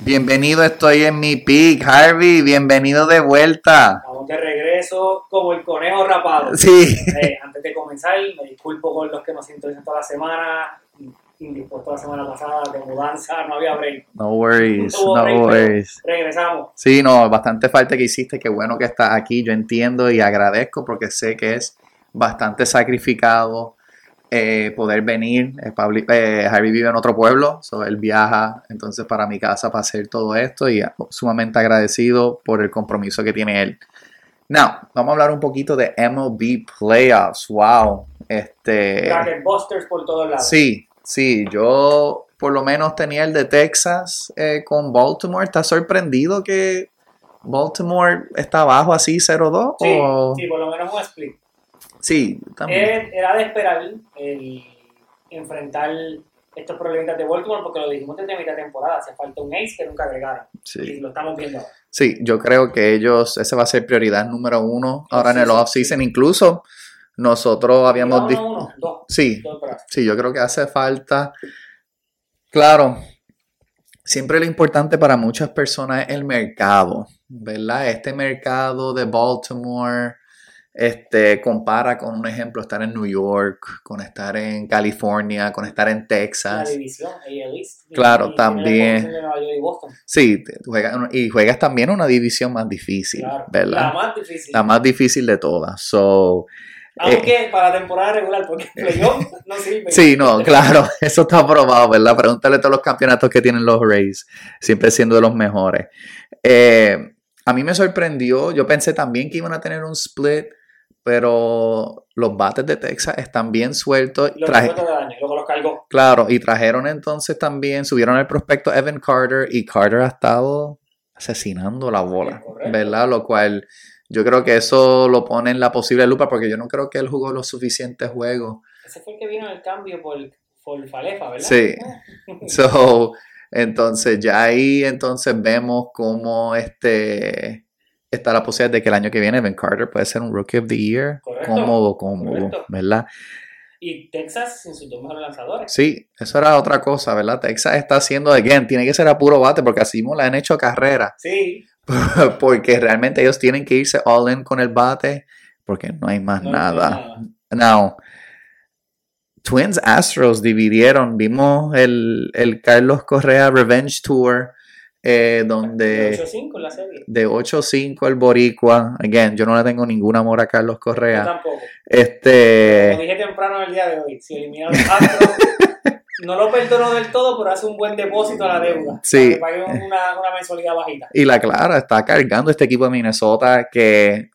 Bienvenido, estoy en mi peak, Harvey. Bienvenido de vuelta. Vamos de regreso como el conejo rapado. Sí. Eh, antes de comenzar, me disculpo con los que nos sintonizan toda la semana. Indispuesto la semana pasada de mudanza, no había break. No worries, no break, pero worries. Regresamos. Sí, no, bastante falta que hiciste. Qué bueno que estás aquí. Yo entiendo y agradezco porque sé que es bastante sacrificado eh, poder venir. Eh, Pabli- eh, Harvey vive en otro pueblo, so él viaja entonces para mi casa para hacer todo esto y sumamente agradecido por el compromiso que tiene él. Now, vamos a hablar un poquito de MLB Playoffs. Wow. Este. Busters por todos lados. Sí, sí, yo por lo menos tenía el de Texas eh, con Baltimore. ¿Estás sorprendido que Baltimore está abajo así 0-2? Sí, o- sí, por lo menos un split. Sí, también. Era de esperar el enfrentar estos problemitas de Baltimore porque lo dijimos desde mitad de temporada. Hace falta un ace que nunca agregaron. Y Sí. lo estamos viendo ahora. sí, yo creo que ellos, ese va a ser prioridad número uno ahora en el Off-season. Incluso nosotros habíamos... No, dis- no, uno, dos. Sí, Dos. Sí, yo creo que hace falta. Claro, siempre lo importante para muchas personas es el mercado, ¿verdad? Este mercado de Baltimore, este, compara con un ejemplo estar en New York, con estar en California, con estar en La Texas. división, AL East. Claro, Y la también. de y Boston. Sí, juegas- y juegas también una división más difícil, Claro. ¿verdad? La más difícil. La más difícil de todas. So, Aunque para la temporada regular, porque el playoff no sirve. Sí, no, claro, eso está probado, ¿verdad? Pregúntale a todos los campeonatos que tienen los Rays, siempre siendo de los mejores. Eh, a mí me sorprendió, yo pensé también que iban a tener un split, pero los bates de Texas están bien sueltos. Los Traje- año, luego los cargó. claro, y trajeron entonces también, subieron el prospecto Evan Carter y Carter ha estado asesinando la bola. ¿verdad? Lo cual yo creo que eso lo pone en la posible lupa porque yo no creo que él jugó los suficientes juegos. Ese fue el que vino en el cambio por, por Falefa, ¿verdad? Sí. So, entonces ya ahí entonces vemos cómo este está la posibilidad de que el año que viene Ben Carter puede ser un Rookie of the Year. Correcto. Cómodo, cómodo, Correcto. ¿verdad? Y Texas sin sus dos mejores lanzadores. Sí, eso era otra cosa, ¿verdad? Texas está haciendo, again, tiene que ser a puro bate porque así mismo le han hecho carrera. Sí. porque realmente ellos tienen que irse all in con el bate porque no hay más no nada. nada. Now, Twins Astros dividieron. Vimos el, el Carlos Correa Revenge Tour, eh, De donde 8-5 en la serie. de 8-5 el Boricua. Again, yo no le tengo ningún amor a Carlos Yo Correa. tampoco. Este. Como dije temprano en el día de hoy, si eliminaron a los Astros, no lo perdonó del todo, pero hace un buen depósito a la deuda. Sí. Que paguen una, una mensualidad bajita. Y la Clara está cargando este equipo de Minnesota que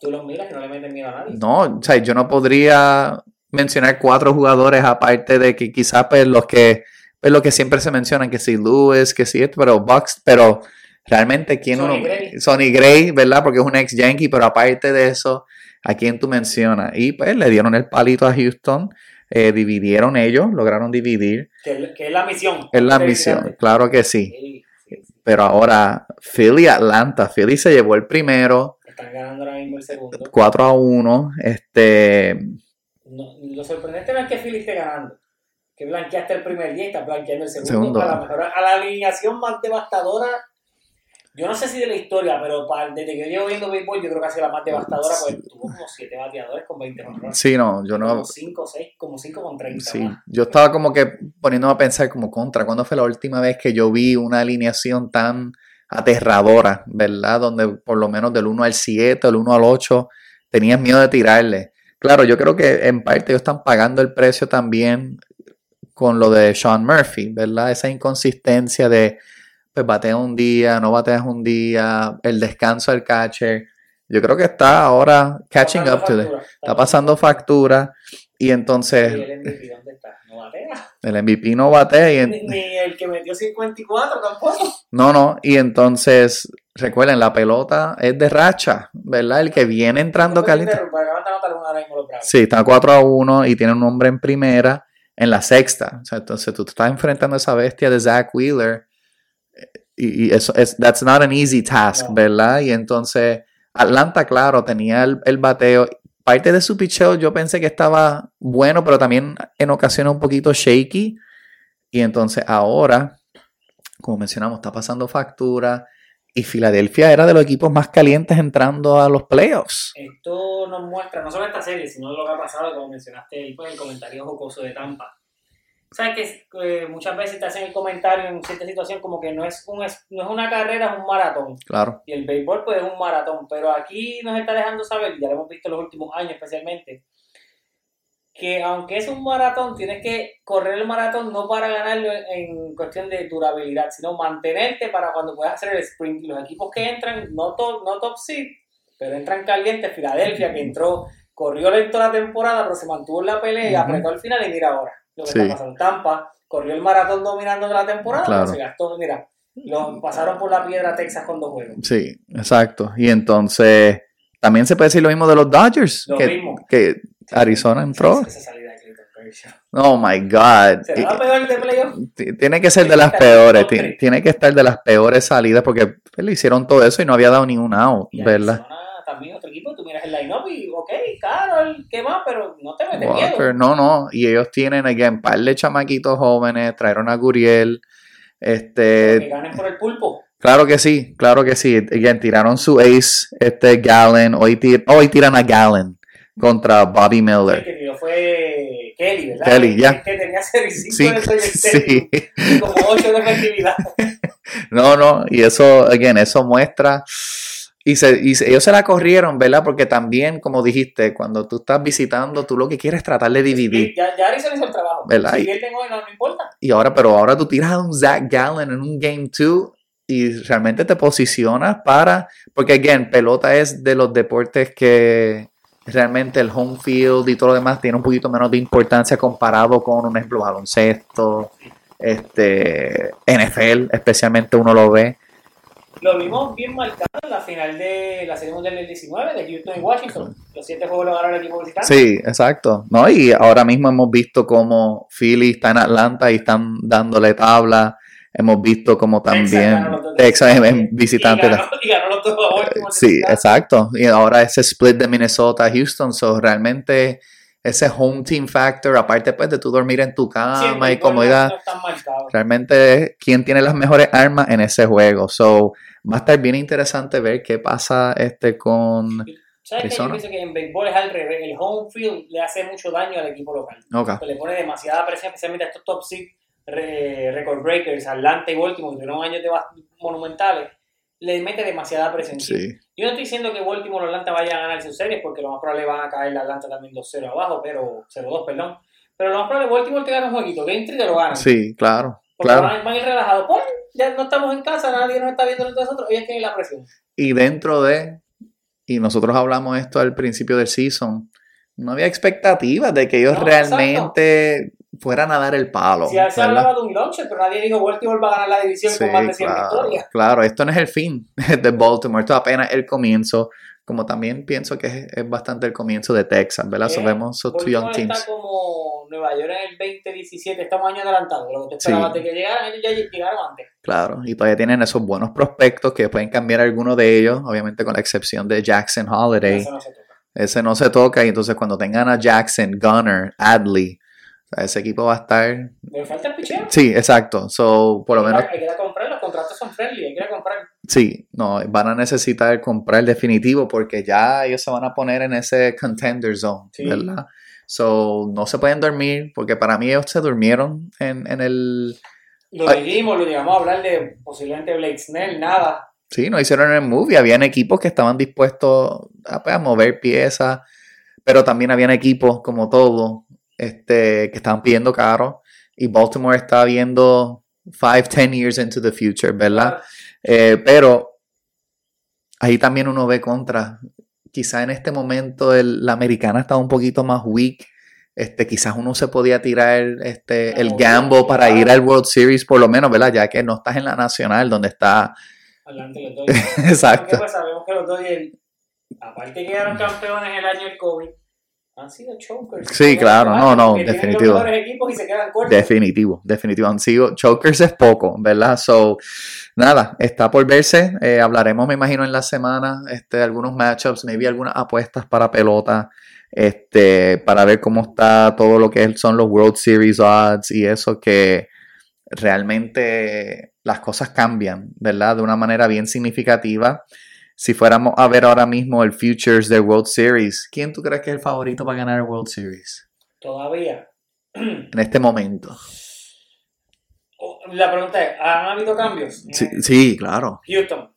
Tú los miras y no le meten miedo a nadie. no, o sea, yo no podría mencionar cuatro jugadores aparte de que quizás pues los que pues lo que siempre se mencionan que si Lewis, que si esto, pero Bucks, pero realmente quién Sonny uno Gray. Sonny Gray, ¿verdad? Porque es un ex Yankee, pero aparte de eso, ¿a quién tú mencionas? Y pues le dieron el palito a Houston, eh, dividieron ellos, lograron dividir. Que, que es la misión. Es la misión, claro que sí. Sí, sí, sí. Pero ahora Philly Atlanta, Philly se llevó el primero, Están ganando ahora mismo el segundo. 4 a 1, este No, lo sorprendente no es que Philly esté ganando. Que blanqueaste el primer día y está blanqueando el segundo. Segundo. A, la mejor, a la alineación más devastadora. Yo no sé si de la historia, pero para- desde que yo llevo viendo béisbol, yo creo que ha sido la más devastadora. Porque tuvo como 7 bateadores con 20 honrones. sí, no, yo no Como 5 o 6, como 5 con 30. Sí, más. yo estaba como que poniéndome a pensar como contra, ¿cuándo fue la última vez que yo vi una alineación tan aterradora, ¿verdad? Donde por lo menos del 1 al 7, del 1 al 8, tenías miedo de tirarle. Claro, yo creo que en parte ellos están pagando el precio también con lo de Sean Murphy, ¿verdad? Esa inconsistencia de, pues batea un día, no bateas un día, el descanso del catcher. Yo creo que está ahora catching Está up to the, está pasando factura y Y entonces el MVP, ¿dónde está? No batea. el MVP no batea y en- Ni, ni el que metió 54 tampoco. no, no, y entonces recuerden, la pelota es de racha, ¿verdad? El que viene entrando caliente. Sí, está 4 a 1 y tiene un hombre en primera en la sexta. O sea, entonces tú te estás enfrentando a esa bestia de Zach Wheeler y, y eso es that's not an easy task, No. ¿verdad? Y entonces Atlanta, claro, tenía el, el bateo. Parte de su picheo yo pensé que estaba bueno, pero también en ocasiones un poquito shaky. Y entonces ahora como mencionamos, está pasando factura. Y Filadelfia era de los equipos más calientes entrando a los playoffs. Esto nos muestra, no solo esta serie, sino lo que ha pasado, como mencionaste ahí, pues, el comentario jocoso de Tampa. Sabes que eh, muchas veces te hacen el comentario en cierta situación como que no es, un, no es una carrera, es un maratón. Claro. Y el béisbol pues es un maratón, pero aquí nos está dejando saber, ya lo hemos visto en los últimos años especialmente, que aunque es un maratón, tienes que correr el maratón no para ganarlo en cuestión de durabilidad, sino mantenerte para cuando puedas hacer el sprint. Los equipos que entran, no top, no top seed, pero entran calientes, Filadelfia que entró, corrió lento la temporada, pero se mantuvo en la pelea y apretó al final y mira ahora lo que está pasando. Tampa corrió el maratón dominando la temporada, pero se gastó, mira, lo pasaron por la piedra Texas con dos juegos. Sí, exacto. Y entonces también se puede decir lo mismo de los Dodgers. Lo que, mismo. que Arizona entró. Esa salida de Clayton Kershaw. Oh my God. ¿Será la peor de playoff? Tiene que ser de las que peores. Tiene que estar de las peores salidas porque le hicieron todo eso y no había dado ni un out, ¿verdad? También otro equipo, tú miras el line-up y, ok, Carol, ¿qué más? Pero no te metes miedo. no, no. Y ellos tienen, again, par de chamaquitos jóvenes, trajeron a Guriel. Que Este, ganen por el pulpo. claro que sí, claro que sí. Again, tiraron su ace, este Gallen. Hoy, tir- hoy tiran a Gallen contra Bobby El Miller. que tiró fue Kelly, ¿verdad? Kelly, ya. El que tenía 6 Sí, sí. y como 8 de efectividad. No, no, y eso, again, eso muestra. Y, se, y se- ellos se la corrieron, ¿verdad? Porque también, como dijiste, cuando tú estás visitando, tú lo que quieres es tratar de dividir. Ya, ya Arizona hizo el trabajo. ¿Verdad? Si Y- pierden hoy, no, no importa. Y ahora, pero ahora tú tiras a un Zach Gallen en un Game 2 y realmente te posicionas para. Porque, again, pelota es de los deportes que realmente el home field y todo lo demás tiene un poquito menos de importancia comparado con, un ejemplo, baloncesto, este, NFL, especialmente uno lo ve. Lo vimos bien marcado en la final de la Serie Mundial del 19 de Houston y Washington. Los siete juegos lo ganó el equipo visitante. Sí, exacto. ¿no? Y ahora mismo hemos visto como Philly está en Atlanta y están dándole tabla. Hemos visto como también Texas Y visitante. ganó, y ganó los dos a Baltimore Sí, exacto. Y ahora ese split de Minnesota a Houston, so realmente ese home team factor, aparte pues de tú dormir en tu cama Siempre y comodidad, no realmente es quién tiene las mejores armas en ese juego. So va a estar bien interesante ver qué pasa este con ¿Sabes? Yo pienso que en béisbol es al revés. El home field le hace mucho daño al equipo local. Ok. Pues le pone demasiada presión, especialmente a estos top seed re- record breakers, Atlanta y Baltimore, que tuvieron años de monumentales. Le mete demasiada presión. Sí, Yo no estoy diciendo que Baltimore o Atlanta vayan a ganar sus series, porque lo más probable van a caer la Atlanta también 2-0 abajo, pero 0-2, perdón. Pero lo más probable Baltimore te gana un jueguito, Game 3 te lo ganan. sí, claro, Porque claro. van, van a ir relajados. Pues, ya no estamos en casa, nadie nos está viendo entre nosotros, ellos tienen la presión. Y dentro de, y nosotros hablamos esto al principio del season, no había expectativas de que ellos No, realmente fueran a dar el palo. Si se hablaba de un launcher, pero nadie dijo Baltimore va a ganar la división Sí, con más de 100 claro, victorias. claro, esto no es el fin de Baltimore, esto es apenas el comienzo, como también pienso que es, es bastante el comienzo de Texas, ¿verdad? So Eh, vemos esos two young teams. está como Nueva York en el 2017, estamos años adelantados. Lo que te Sí. esperabas de que llegaran, ellos ya llegaron antes. Claro, y todavía tienen esos buenos prospectos que pueden cambiar alguno de ellos, obviamente con la excepción de Jackson Holiday. Eso no se toca. Ese no se toca y entonces cuando tengan a Jackson, Gunner, Adley, ese equipo va a estar... Me falta el picheo. Sí, exacto. So, por lo menos, Hay que ir a comprar, los contratos son friendly, hay que ir a comprar. sí, no, van a necesitar comprar definitivo porque ya ellos se van a poner en ese contender zone, Sí. ¿verdad? So, no se pueden dormir porque para mí ellos se durmieron en, en el... Lo dijimos, lo llegamos a hablar de posiblemente Blake Snell, nada. Sí, no hicieron el movie. Habían equipos que estaban dispuestos a, pues, a mover piezas, pero también habían equipos, como todo, este, que estaban pidiendo caro. Y Baltimore está viendo 5, 10 years into the future, ¿verdad? Eh, pero ahí también uno ve contra. Quizá en este momento el- la americana está un poquito más weak. Este, quizás uno se podía tirar este, el gamble para ir al World Series, por lo menos, ¿verdad? Ya que no estás en la nacional, donde está. Adelante los Dodgers. Exacto. ¿Qué pasa? Sabemos que los Dodgers, aparte que quedaron campeones el año del COVID, han sido chokers. Sí, claro, no, no, definitivo. los mejores equipos y se quedan cortos. Definitivo, definitivo. Han sido chokers es poco, ¿verdad? So, nada, está por verse. Eh, hablaremos, me imagino, en la semana, este, algunos matchups, maybe algunas apuestas para pelota, este, para ver cómo está todo lo que son los World Series odds y eso que realmente las cosas cambian, ¿verdad? De una manera bien significativa. Si fuéramos a ver ahora mismo el Futures del World Series, ¿quién tú crees que es el favorito para ganar el World Series? Todavía. En este momento. Oh, La pregunta es, ¿han habido cambios? Sí, sí, claro. Houston.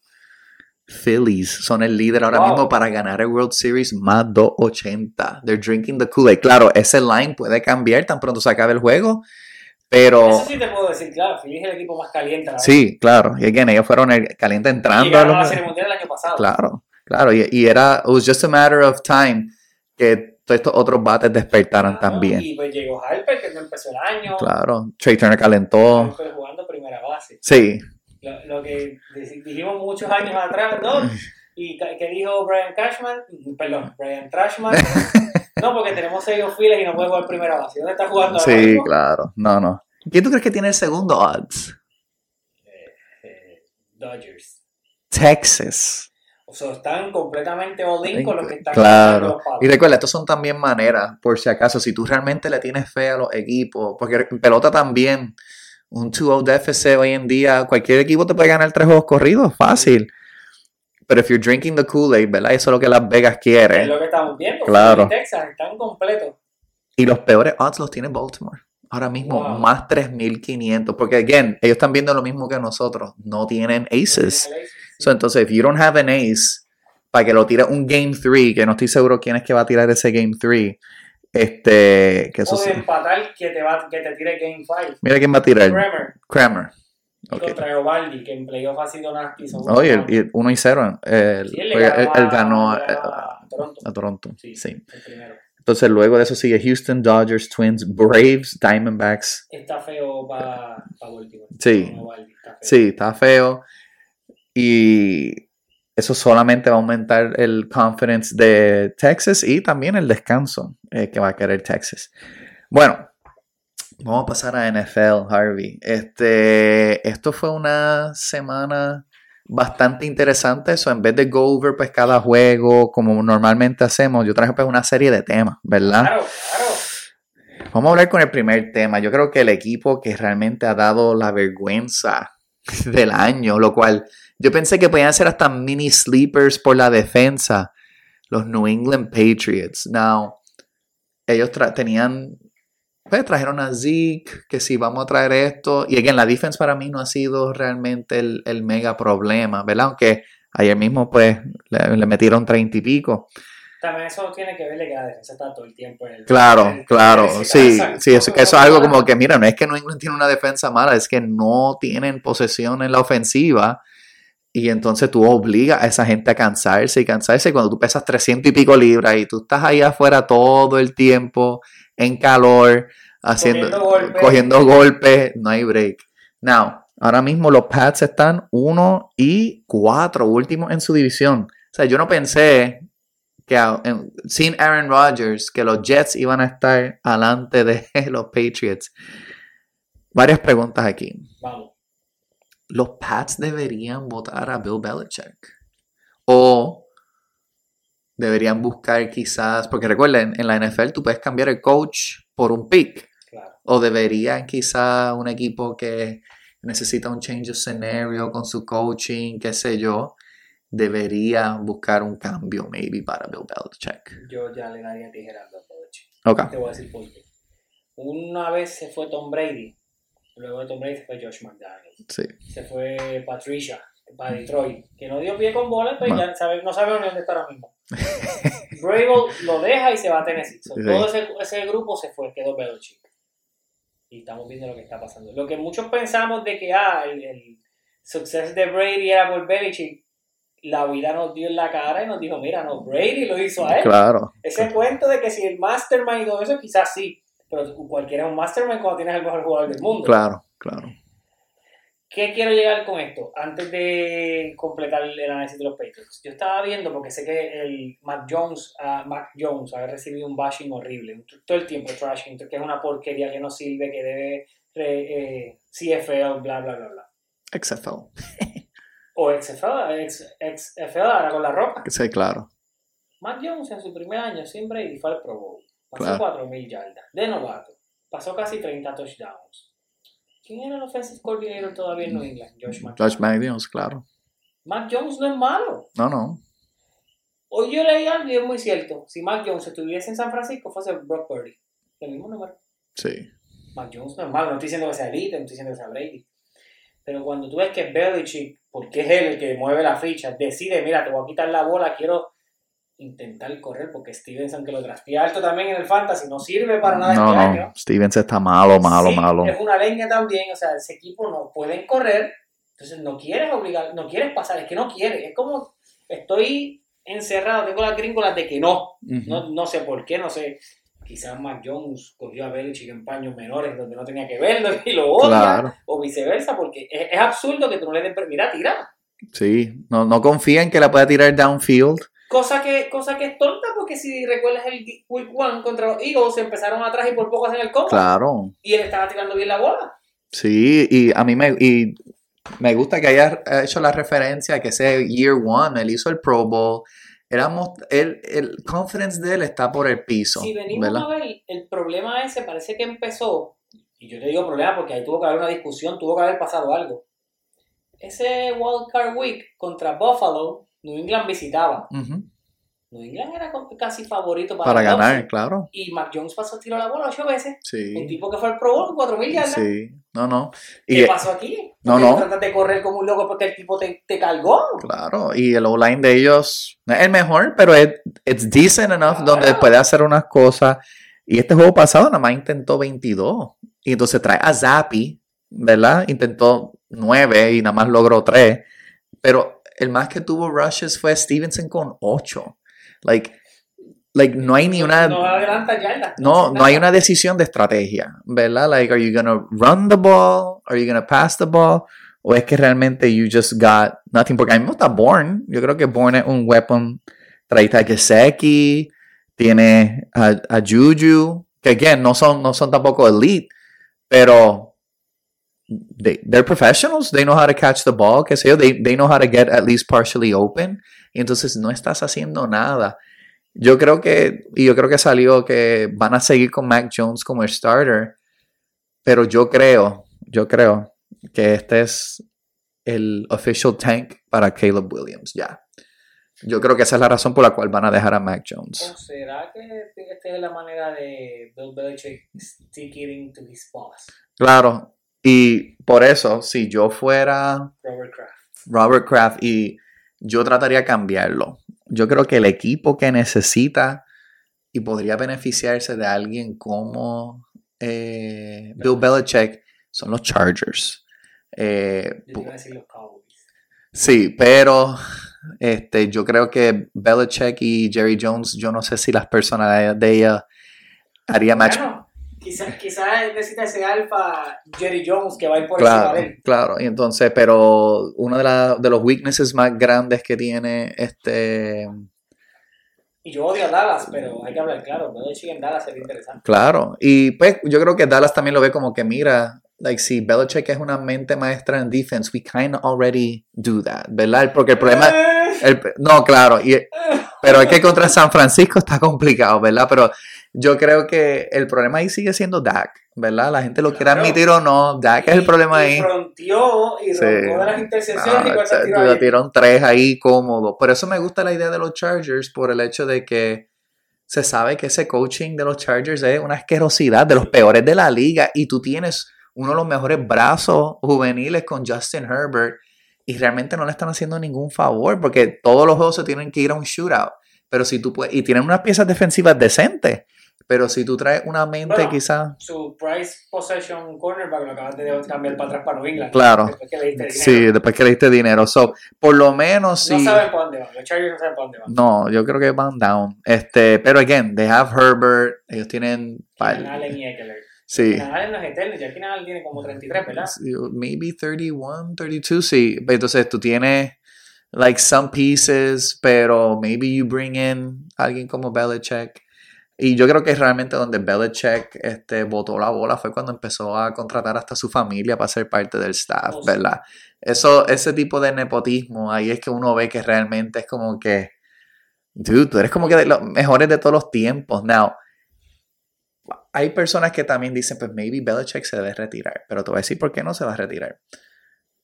Phillies son el líder ahora Wow. mismo para ganar el World Series más 280. They're drinking the Kool-Aid. Claro, ese line puede cambiar tan pronto se acabe el juego, pero Eso sí te puedo decir, claro, Philly es el equipo más caliente. a la vez. sí, claro. Y again, ellos fueron el caliente Y entrando a ganaron la. Serie Mundial el año pasado. Claro, claro. Y, y era, it was just a matter of time que todos estos otros bates despertaran Claro, también. Y pues llegó Harper, que no empezó el año. Claro. Trey Turner calentó. Harper jugando primera base. Sí, Lo, lo que dijimos muchos años atrás, ¿no? Y que dijo Brian Cashman, perdón, Brian Trashman. no, porque tenemos seis files y no puede jugar primera base. ¿Dónde está jugando ahora sí, mismo? claro. No, no. ¿Quién tú crees que tiene el segundo odds? Eh, Dodgers. Texas. O sea, están completamente all-in con los que están Claro. ganando los palos. Y recuerda, estos son también maneras, por si acaso, si tú realmente le tienes fe a los equipos, porque en pelota también, un 2-0 déficit hoy en día, cualquier equipo te puede ganar tres juegos corridos, fácil. Pero if you're drinking the Kool-Aid, ¿verdad? Eso es lo que Las Vegas Es quiere. lo que estamos viendo. Claro. Texas están completos. Y los peores odds los tiene Baltimore. Ahora mismo, Wow. más 3.500. Porque, again, ellos están viendo lo mismo que nosotros. No tienen aces. So, entonces, if you don't have an ace, para que lo tire un Game 3, que no estoy seguro quién es que va a tirar ese Game 3, este, que eso o de empatar que te, va, que te tire Game 5. Mira quién va a tirar. Kramer Kramer. Y Ok. contra Eovaldi, que en playoff ha sido nasty. Oye, buenos. el 1 y 0. Él, Sí, él él- ganó él a- ganó a, ganó a Toronto. a Toronto. Sí, Sí. el primero. Entonces, luego de eso sigue Houston, Dodgers, Twins, Braves, Diamondbacks. Está feo para Baltimore. Sí. Está feo. Sí, está feo. Y eso solamente va a aumentar el confidence de Texas y también el descanso eh, que va a querer Texas. Bueno, vamos a pasar a NFL, Harvey. Este, esto fue una semana bastante interesante. Eso en vez de go over pues cada juego como normalmente hacemos, yo traje pues una serie de temas, ¿verdad? Claro, claro. Vamos a hablar con el primer tema. Yo creo que el equipo que realmente ha dado la vergüenza del año, lo cual yo pensé que podían ser hasta mini sleepers por la defensa, los New England Patriots. Now, ellos tenían, pues trajeron a Zeke, que si vamos a traer esto, y again, la defense para mí no ha sido realmente el, el mega problema, ¿verdad? Aunque ayer mismo pues le, le metieron treinta y pico. También eso tiene que ver de que la defensa está todo el tiempo en el. Claro, el- claro, el- sí, sí, eso, eso es algo como que, mira, no es que England tiene una defensa mala, es que no tienen posesión en la ofensiva y entonces tú obligas a esa gente a cansarse y cansarse y cuando tú pesas 300 y pico libras y tú estás ahí afuera todo el tiempo en calor, haciendo, Cogiendo golpes. cogiendo golpes, no hay break. Now, ahora mismo los Pats están 1 y 4, últimos en su división. O sea, yo no pensé que en- sin Aaron Rodgers, que los Jets iban a estar alante de los Patriots. Varias preguntas aquí. Vamos. ¿Los Pats deberían votar a Bill Belichick? ¿O deberían buscar quizás, porque recuerden, en la NFL tú puedes cambiar el coach por un pick? Claro. ¿O deberían quizás un equipo que necesita un change of scenario con su coaching, qué sé yo, debería buscar un cambio maybe para Bill Belichick? Yo ya le daría tijera a Belichick. Ok. Te voy a decir por qué. Una vez se fue Tom Brady. Luego de Tom Brady se fue Josh McDaniels. Sí. Se fue Patricia para Detroit. Que no dio pie con bola, pero Bueno. ya sabe- no sabemos ni dónde está ahora mismo. Brable lo deja y se va a Tennessee. So, Sí. Todo ese, ese grupo se fue, quedó Belichick. Y estamos viendo lo que está pasando. Lo que muchos pensamos de que ah, el, el success de Brady era por Belichick, la vida nos dio en la cara y nos dijo, mira, no, Brady lo hizo a él. Claro. Ese cuento de que si el mastermind y todo eso, quizás sí. Pero cualquiera es un mastermind cuando tienes el mejor jugador del mundo. Claro, claro. ¿Qué quiero llegar con esto? Antes de completar el análisis de los Patriots. Yo estaba viendo, porque sé que el Mac Jones, ah, Mac Jones ha recibido un bashing horrible, todo el tiempo trashing, que es una porquería que no sirve, que debe eh, CFL, bla, bla, bla, bla. XFL. O XFL, ex, XFL, ahora con la ropa. Sí, claro. Mac Jones en su primer año siempre y fue al Pro Bowl. Pasó Claro. 4.000 yardas de novato. Pasó casi 30 touchdowns. ¿Quién era el offensive coordinator todavía en New England? Josh McDaniels. Josh McDaniels, claro. Mac Jones no es malo. No, no. Hoy yo leí algo y es muy cierto. Si Mac Jones estuviese en San Francisco, fuese Brock Purdy. El mismo número. Sí. Mac Jones no es malo. No estoy diciendo que sea elite, no estoy diciendo que sea Brady. Pero cuando tú ves que Belichick, porque es él el que mueve la ficha, decide, mira, te voy a quitar la bola, quiero intentar correr, porque Stevenson, que lo drafté alto también en el fantasy, no sirve para nada No, este no. año. Stevens está malo, malo, Sí, malo. Es una leña también, o sea, ese equipo no pueden correr, entonces no quieres obligar, no quieres pasar, es que no quieres, es como estoy encerrado, tengo las gringolas de que no, no, no sé por qué, no sé, quizás Mac Jones cogió a Belichick en paños menores donde no tenía que verlo y lo odia, Claro. o viceversa, porque es, es absurdo que tú no le den, mira, tira, Sí. No, no confía en que la pueda tirar downfield. Cosa que, cosa que es tonta, porque si recuerdas el Week One contra los Eagles, empezaron atrás y por poco hacen el combo, Claro. y él estaba tirando bien la bola. Sí, y a mí me, y me gusta que haya hecho la referencia a que ese year one, él hizo el Pro Bowl. Éramos, el, el confidence de él está por el piso. Si venimos ¿verdad? a ver, el problema ese parece que empezó, y yo te digo problema porque ahí tuvo que haber una discusión, tuvo que haber pasado algo. Ese Wild Card Week contra Buffalo, New England visitaba. New England era casi favorito para, Para el ganar, claro. Y Mac Jones pasó tiro la bola ocho veces. Un Sí. tipo que fue al Pro Bowl, 4.000 yardas. Sí. No, no. ¿Qué Y, pasó aquí? No, no. Tratas de correr como un loco porque el tipo te, te cargó. claro. Y el O-line de ellos no es el mejor, pero es it's decent enough donde puede hacer unas cosas. Y este juego pasado nada más intentó 22. Y entonces trae a Zappi, ¿verdad? Intentó 9 y nada más logró 3. Pero el más que tuvo rushes fue Stevenson con 8. Like, like no hay ni una. No. No, no hay una decisión de estrategia, ¿verdad? Like, are you gonna run the ball? Are you gonna pass the ball? O es que realmente you just got nothing? Porque a mí me gusta Bourne. Yo creo que Bourne es un weapon. Traíste a Gesecki, tiene a, a Juju, que again, no son, no son tampoco elite, pero they, they're professionals. They know how to catch the ball, qué sé yo. They, they know how to get at least partially open. Y entonces no estás haciendo nada. Yo creo que, y yo creo que salió que van a seguir con Mac Jones como el starter, pero yo creo, yo creo que este es el official tank para Caleb Williams, ya. Yo creo que esa es la razón por la cual van a dejar a Mac Jones. ¿O será que esta es la manera de Bill Belichick sticking to his boss, Claro, y por eso, si yo fuera Robert Kraft? Robert Kraft y yo trataría de cambiarlo. Yo creo que el equipo que necesita y podría beneficiarse de alguien como eh, Bill Belichick son los Chargers. Eh, Yo iba a decir los Cowboys. sí, pero este, yo creo que Belichick y Jerry Jones, yo no sé si las personalidades de ella haría match. Bueno, quizás necesita ese alfa Jerry Jones que va a ir por encima Claro, de él. claro. Y entonces, pero uno de, la- de los weaknesses más grandes que tiene este Y yo odio a Dallas, pero hay que hablar claro. Belichick en Dallas sería interesante. Claro, y pues yo creo que Dallas también lo ve como que mira, like si Belichick es una mente maestra en defense, we kind of already do that, ¿verdad? Porque el problema, el- no, claro, y, pero es que contra San Francisco está complicado, ¿verdad? Pero yo creo que el problema ahí sigue siendo Dak, ¿verdad? La gente lo quiere admitir o no, Dak es el problema y ahí. fronteó y Sí. de las intercepciones y Ah, se- tiró ahí. tiraron tres ahí cómodo. Por eso me gusta la idea de los Chargers, por el hecho de que se sabe que ese coaching de los Chargers es una asquerosidad, de los peores de la liga, y tú tienes uno de los mejores brazos juveniles con Justin Herbert, y realmente no le están haciendo ningún favor, porque todos los juegos se tienen que ir a un shootout. Pero si tú puedes, y tienen unas piezas defensivas decentes, pero si tú traes una mente Bueno, quizás... Su price possession cornerback lo acabas de cambiar para atrás para New England. Claro. Después que le diste Sí, después que le diste dinero. So, por lo menos No si... saben para dónde van. Los Chargers no saben para dónde van. No, yo creo que van down. Este, pero again, they have Herbert, ellos tienen Allen y Eckler. sí, Keenan Allen no es eterno. Ya Keenan Allen tiene como 33, ¿verdad? maybe 31, 32, sí. Entonces tú tienes like some pieces, pero maybe you bring in alguien como Belichick. Y yo creo que realmente donde Belichick este, botó la bola fue cuando empezó a contratar hasta su familia para ser parte del staff, Oh. ¿verdad? Eso, ese tipo de nepotismo, ahí es que uno ve que realmente es como que, dude, tú eres como que de los mejores de todos los tiempos. Now, hay personas que también dicen, pues maybe Belichick se debe retirar. Pero te voy a decir por qué no se va a retirar.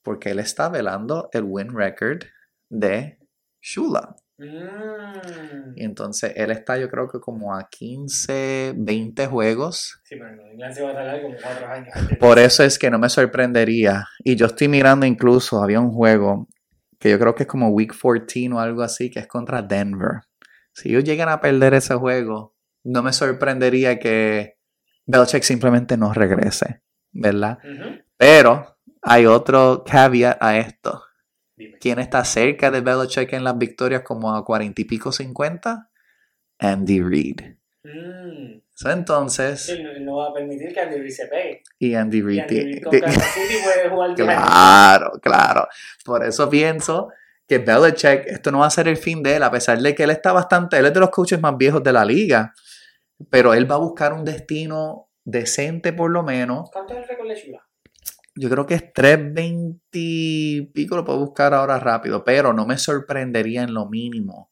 Porque él está velando el win record de Shula. Mm. Y entonces él está, yo creo que como a 15, 20 juegos. Sí, pero en England se va a tardar como cuatro años. Por eso es que no me sorprendería. Y yo estoy mirando incluso, había un juego que yo creo que es como Week 14 o algo así, que es contra Denver. Si ellos llegan a perder ese juego, no me sorprendería que Belichick simplemente no regrese, ¿verdad? Pero hay otro caveat a esto. Dime. ¿Quién está cerca de Belichick en las victorias como a 40 y pico 50? Andy Reid. Mm. So, entonces, no, va a permitir que Andy Reid se pegue. y Andy Y Reid... Andy Reid ti- con ti- Kansas City puede jugar 10 años. Claro, claro. Por eso pienso que Belichick, esto no va a ser el fin de él, a pesar de que él está bastante, él es de los coaches más viejos de la liga, pero él va a buscar un destino decente por lo menos. ¿Cuánto es el récord de? Yo creo que es 320 y pico, lo puedo buscar ahora rápido, pero no me sorprendería en lo mínimo.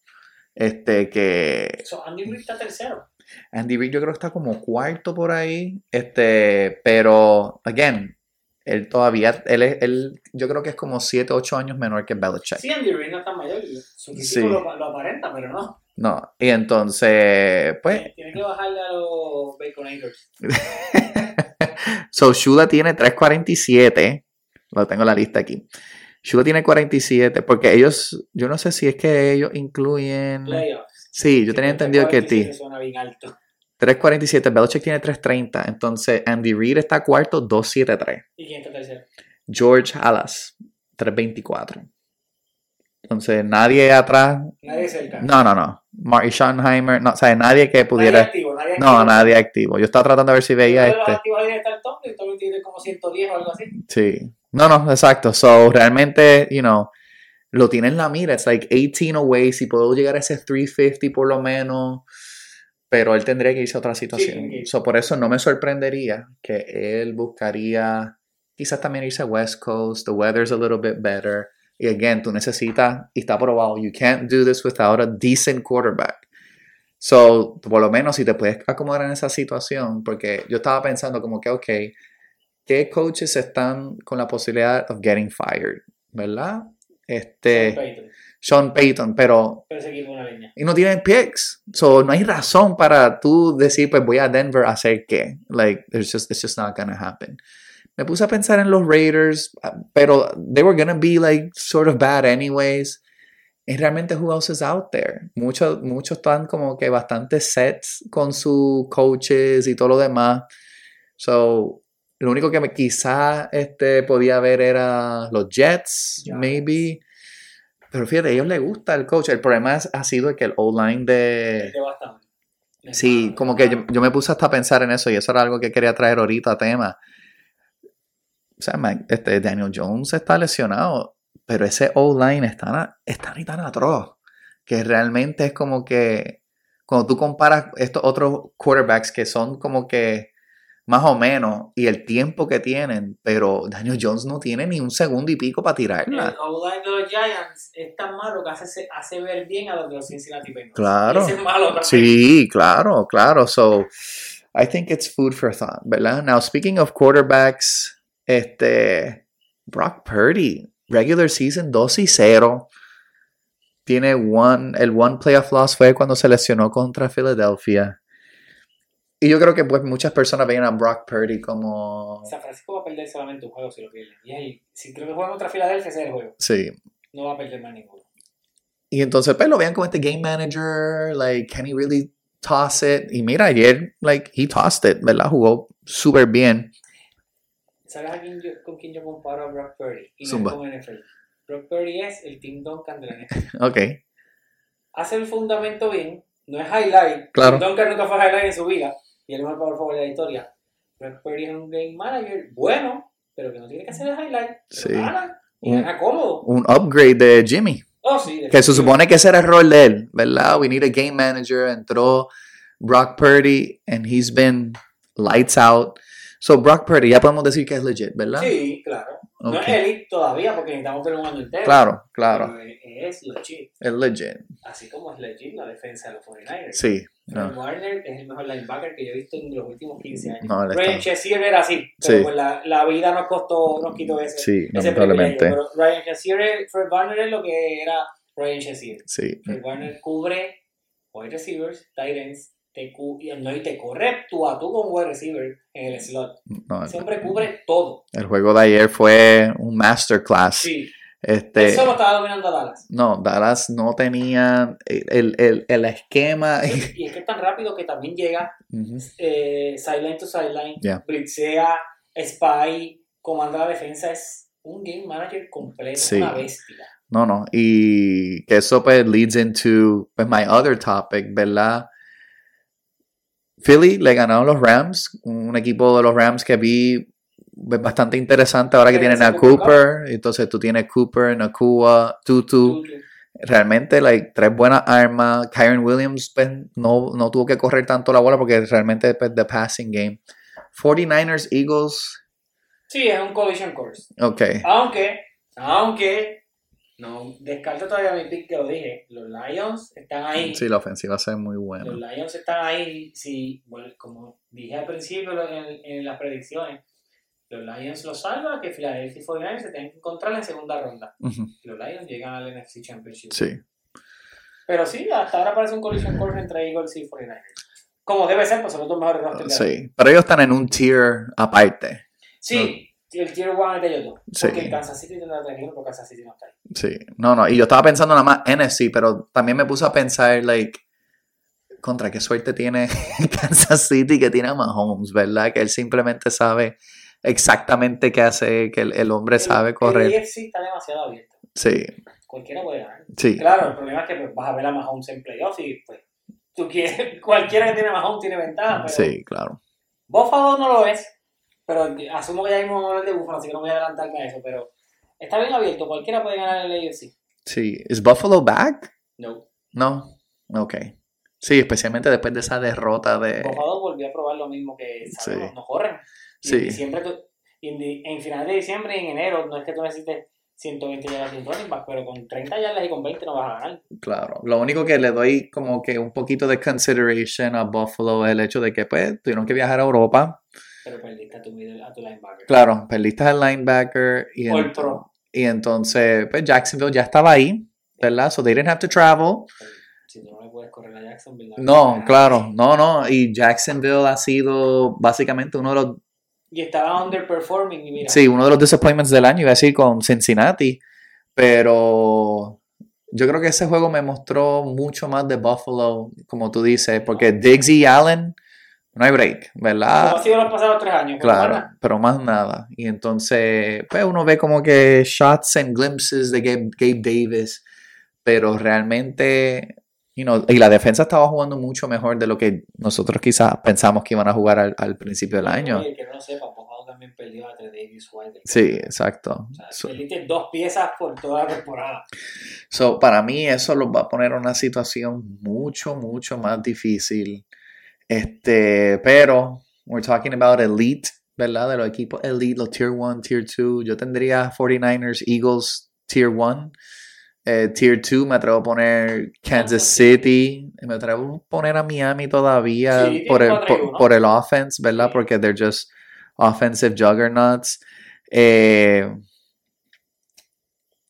Este que So, Andy Reid está tercero. Andy Reid yo creo que está como cuarto por ahí. Este, pero again, él todavía, él, es- él yo creo que es como 7, 8 años menor que Belichick. Sí, Andy Reid no está mayor. Su físico Sí. lo, lo aparenta, pero no. No, y entonces, pues, Tiene- Tiene que bajarle a los Baconators. so Shula tiene 347, lo tengo en la lista aquí. Shula tiene 47, porque ellos, yo no sé si es que ellos incluyen... Playoffs. Sí, yo tenía entendido que ti. 47 Suena bien alto. 347, Belichick tiene 330, entonces Andy Reid está cuarto, 273. ¿Y quién está tercero? George Halas, 324. Entonces, nadie atrás. Nadie cerca. No, no, no. Marty Schottenheimer, no, o sea, nadie que Nadie pudiera. activo, nadie activo. No, nadie activo. Yo estaba tratando de ver si veía de los este. activos ahí debe estar Tom, y Tom tiene como 110 o algo así. Sí. No, no, exacto. So, realmente, you know, lo tiene en la mira. It's like 18 away. Si puedo llegar a ese 350 por lo menos. Pero él tendría que irse a otra situación. Sí, sí. So, por eso no me sorprendería que él buscaría quizás también irse a West Coast. The weather's a little bit better. Y again, tú necesitas, y está probado, you can't do this without a decent quarterback. So, por lo menos si te puedes acomodar en esa situación, porque yo estaba pensando como que, ok, ¿qué coaches están con la posibilidad of getting fired? ¿Verdad? Este. Sean Payton, pero Pero seguimos una línea. y no tienen picks. So, no hay razón para tú decir, pues voy a Denver a hacer qué. Like, it's just, it's just not gonna happen. Me puse a pensar en los Raiders, ah, pero they were gonna be like sort of bad anyways. Y realmente who else is out there? Muchos, muchos están como que bastante sets con sus coaches y todo lo demás. So, lo único que me, quizá este, podía ver era los Jets, Giants. maybe. Pero fíjate, a ellos les gusta el coach. El problema es- ha sido que el O-line de... Sí, como que yo, yo me puse hasta a pensar en eso y eso era algo que quería traer ahorita a tema. O sea, este, Daniel Jones está lesionado, pero ese O-line está, ni tan atroz que realmente es como que cuando tú comparas estos otros quarterbacks que son como que más o menos y el tiempo que tienen, pero Daniel Jones no tiene ni un segundo y pico para El tirarla. O-line de los Giants es tan malo que hace, hace ver bien a los de los Cincinnati Bengals. Claro. Es malo. Sí, claro, claro. So, I think it's food for thought, ¿verdad? Now, speaking of quarterbacks, este, Brock Purdy, regular season 2 y 0. Tiene one, el one playoff loss fue cuando se lesionó contra Philadelphia. Y yo creo que pues muchas personas veían a Brock Purdy como... San Francisco va a perder solamente un juego si lo pierde. Y el- si creo que juega contra Filadelfia, ese es el juego. Sí. No va a perder más ninguno. Y entonces pues lo vean como este game manager, like, can he really toss it? Y mira, ayer, like, he tossed it, ¿verdad? Jugó súper bien. ¿Sabes a quién yo- con quién yo comparo a Brock Purdy? Y no Zumba. es con NFL. Brock Purdy es el Tim Duncan de la NFL. Ok. Hace el fundamento bien, no es highlight. Claro. Tim Duncan nunca fue highlight en su vida. Y el mejor power forward de la historia. Brock Purdy es un game manager bueno, pero que no tiene que hacer el highlight. Sí. gana. Y Un- gana cómodo. un upgrade de Jimmy, Oh, sí. que se supone que ese era el rol de él, ¿verdad? We need a game manager, entró Brock Purdy and he's been lights out. So Brock Purdy ya podemos decir que es legit, ¿verdad? Sí, claro. No es elite todavía porque necesitamos ver un año entero. Claro, claro. Pero es legit. Es legit. Así como es legit la defensa de los 49ers. Sí. No, Warner es el mejor linebacker que yo he visto en los últimos 15 años. no Ryan. Shazier era así, pero Sí. pues la, la vida nos costó, nos quitó ese, Sí, ese lamentablemente. Pero Ryan Shazier, Fred Warner es lo que era Ryan Shazier. Sí. Fred Warner cubre wide receivers, tight ends, te, no, y te corre tú a tú con wide receiver en el slot. No, Ese hombre cubre todo. el juego de ayer fue un masterclass. Sí, Este, eso lo estaba dominando Dallas. no, Dallas no tenía el, el, el esquema. Y es que es tan rápido que también llega Ujú. eh, sideline to sideline, Yeah. blitzea, spy, comanda la defensa, es un game manager completo, Sí. una bestia. No, no. Y que eso pues leads into pues, my other topic, ¿verdad? Philly le ganaron los Rams, un equipo de los Rams que vi bastante interesante ahora que tienen a Cooper. entonces tú tienes Cooper, Nakua, Tutu, realmente like, tres buenas armas, Kyron Williams pues, no, no tuvo que correr tanto la bola porque realmente pues, the passing game. 49ers, Eagles, Sí, es un collision course. ok, Aunque, aunque, no descarto todavía mi pick que lo dije, los Lions están ahí. sí, la ofensiva se ve muy buena. Los Lions están ahí, si, bueno, como dije al principio en, en las predicciones, los Lions los salva que Philadelphia 49ers se tienen que encontrar en segunda ronda. Los Lions llegan al NFC Championship. Sí, Pero sí, hasta ahora parece un collision course entre Eagles y 49ers. Como debe ser, pues son los dos mejores rosters sí, pero ellos están en un tier aparte. Sí, el tier 1 es de ellos dos. Sí. Porque Kansas City tendrá tranquilo, pero Kansas City no está ahí. Sí, no, no, y yo estaba pensando nada más NFC, pero también me puse a pensar, like, contra qué suerte tiene Kansas City que tiene a Mahomes, ¿verdad? Que él simplemente sabe exactamente qué hace, que el, el hombre sabe correr. El AFC está demasiado abierto. Sí, Cualquiera puede ganar. sí, Claro, el problema es que pues, vas a ver a Mahomes en playoffs y pues tú quieres, cualquiera que tiene a Mahomes tiene ventaja. Pero sí, claro. Buffalo no lo es, pero asumo que ya mismo vamos a hablar de Buffalo, así que no voy a adelantarme a eso, pero está bien abierto, cualquiera puede ganar el AFC. Sí, ¿es Buffalo back? No. No, ok. Sí, especialmente después de esa derrota de... Buffalo volvió a probar lo mismo que. Sí. no, corren. Y Sí. en diciembre, tú- en, en final de diciembre y en enero, no es que tú necesites 120 yardas sin running back, pero con 30 yardas y con 20 no vas a ganar. Claro, lo único que le doy como que un poquito de consideration a Buffalo es el hecho de que pues tuvieron que viajar a Europa. Pero perdiste a tu, middle- a tu linebacker. Claro, perdiste al linebacker y, ent- pro. y entonces pues Jacksonville ya estaba ahí, ¿verdad? So they didn't have to travel. Si no le puedes correr a Jacksonville. No, claro, no, no. Y Jacksonville ha sido básicamente uno de los, Y estaba underperforming y mira. sí, uno de los disappointments del año, iba a decir, con Cincinnati. Pero yo creo que ese juego me mostró mucho más de Buffalo, como tú dices, porque Diggs y Allen, no hay break, ¿verdad? Como ha sido los pasados tres años. Claro, pero más nada. Y entonces, pues uno ve como que shots and glimpses de Gabe, Gabe Davis, pero realmente, you know, y la defensa estaba jugando mucho mejor de lo que nosotros quizás pensamos que iban a jugar al, al principio del año. Oye, que no lo sepa, Buffalo también perdió a Davis White. Sí, exacto. O sea, So, dos piezas por toda la temporada. so, para mí eso los va a poner en una situación mucho, mucho más difícil. Este, pero we're talking about elite, ¿verdad? De los equipos elite, los tier 1, tier 2. Yo tendría 49ers, Eagles, tier 1. Eh, tier 2 me atrevo a poner Kansas City. Me atrevo a poner a Miami todavía Sí, por, el, por, por el offense, ¿verdad? Porque they're just offensive juggernauts. Eh,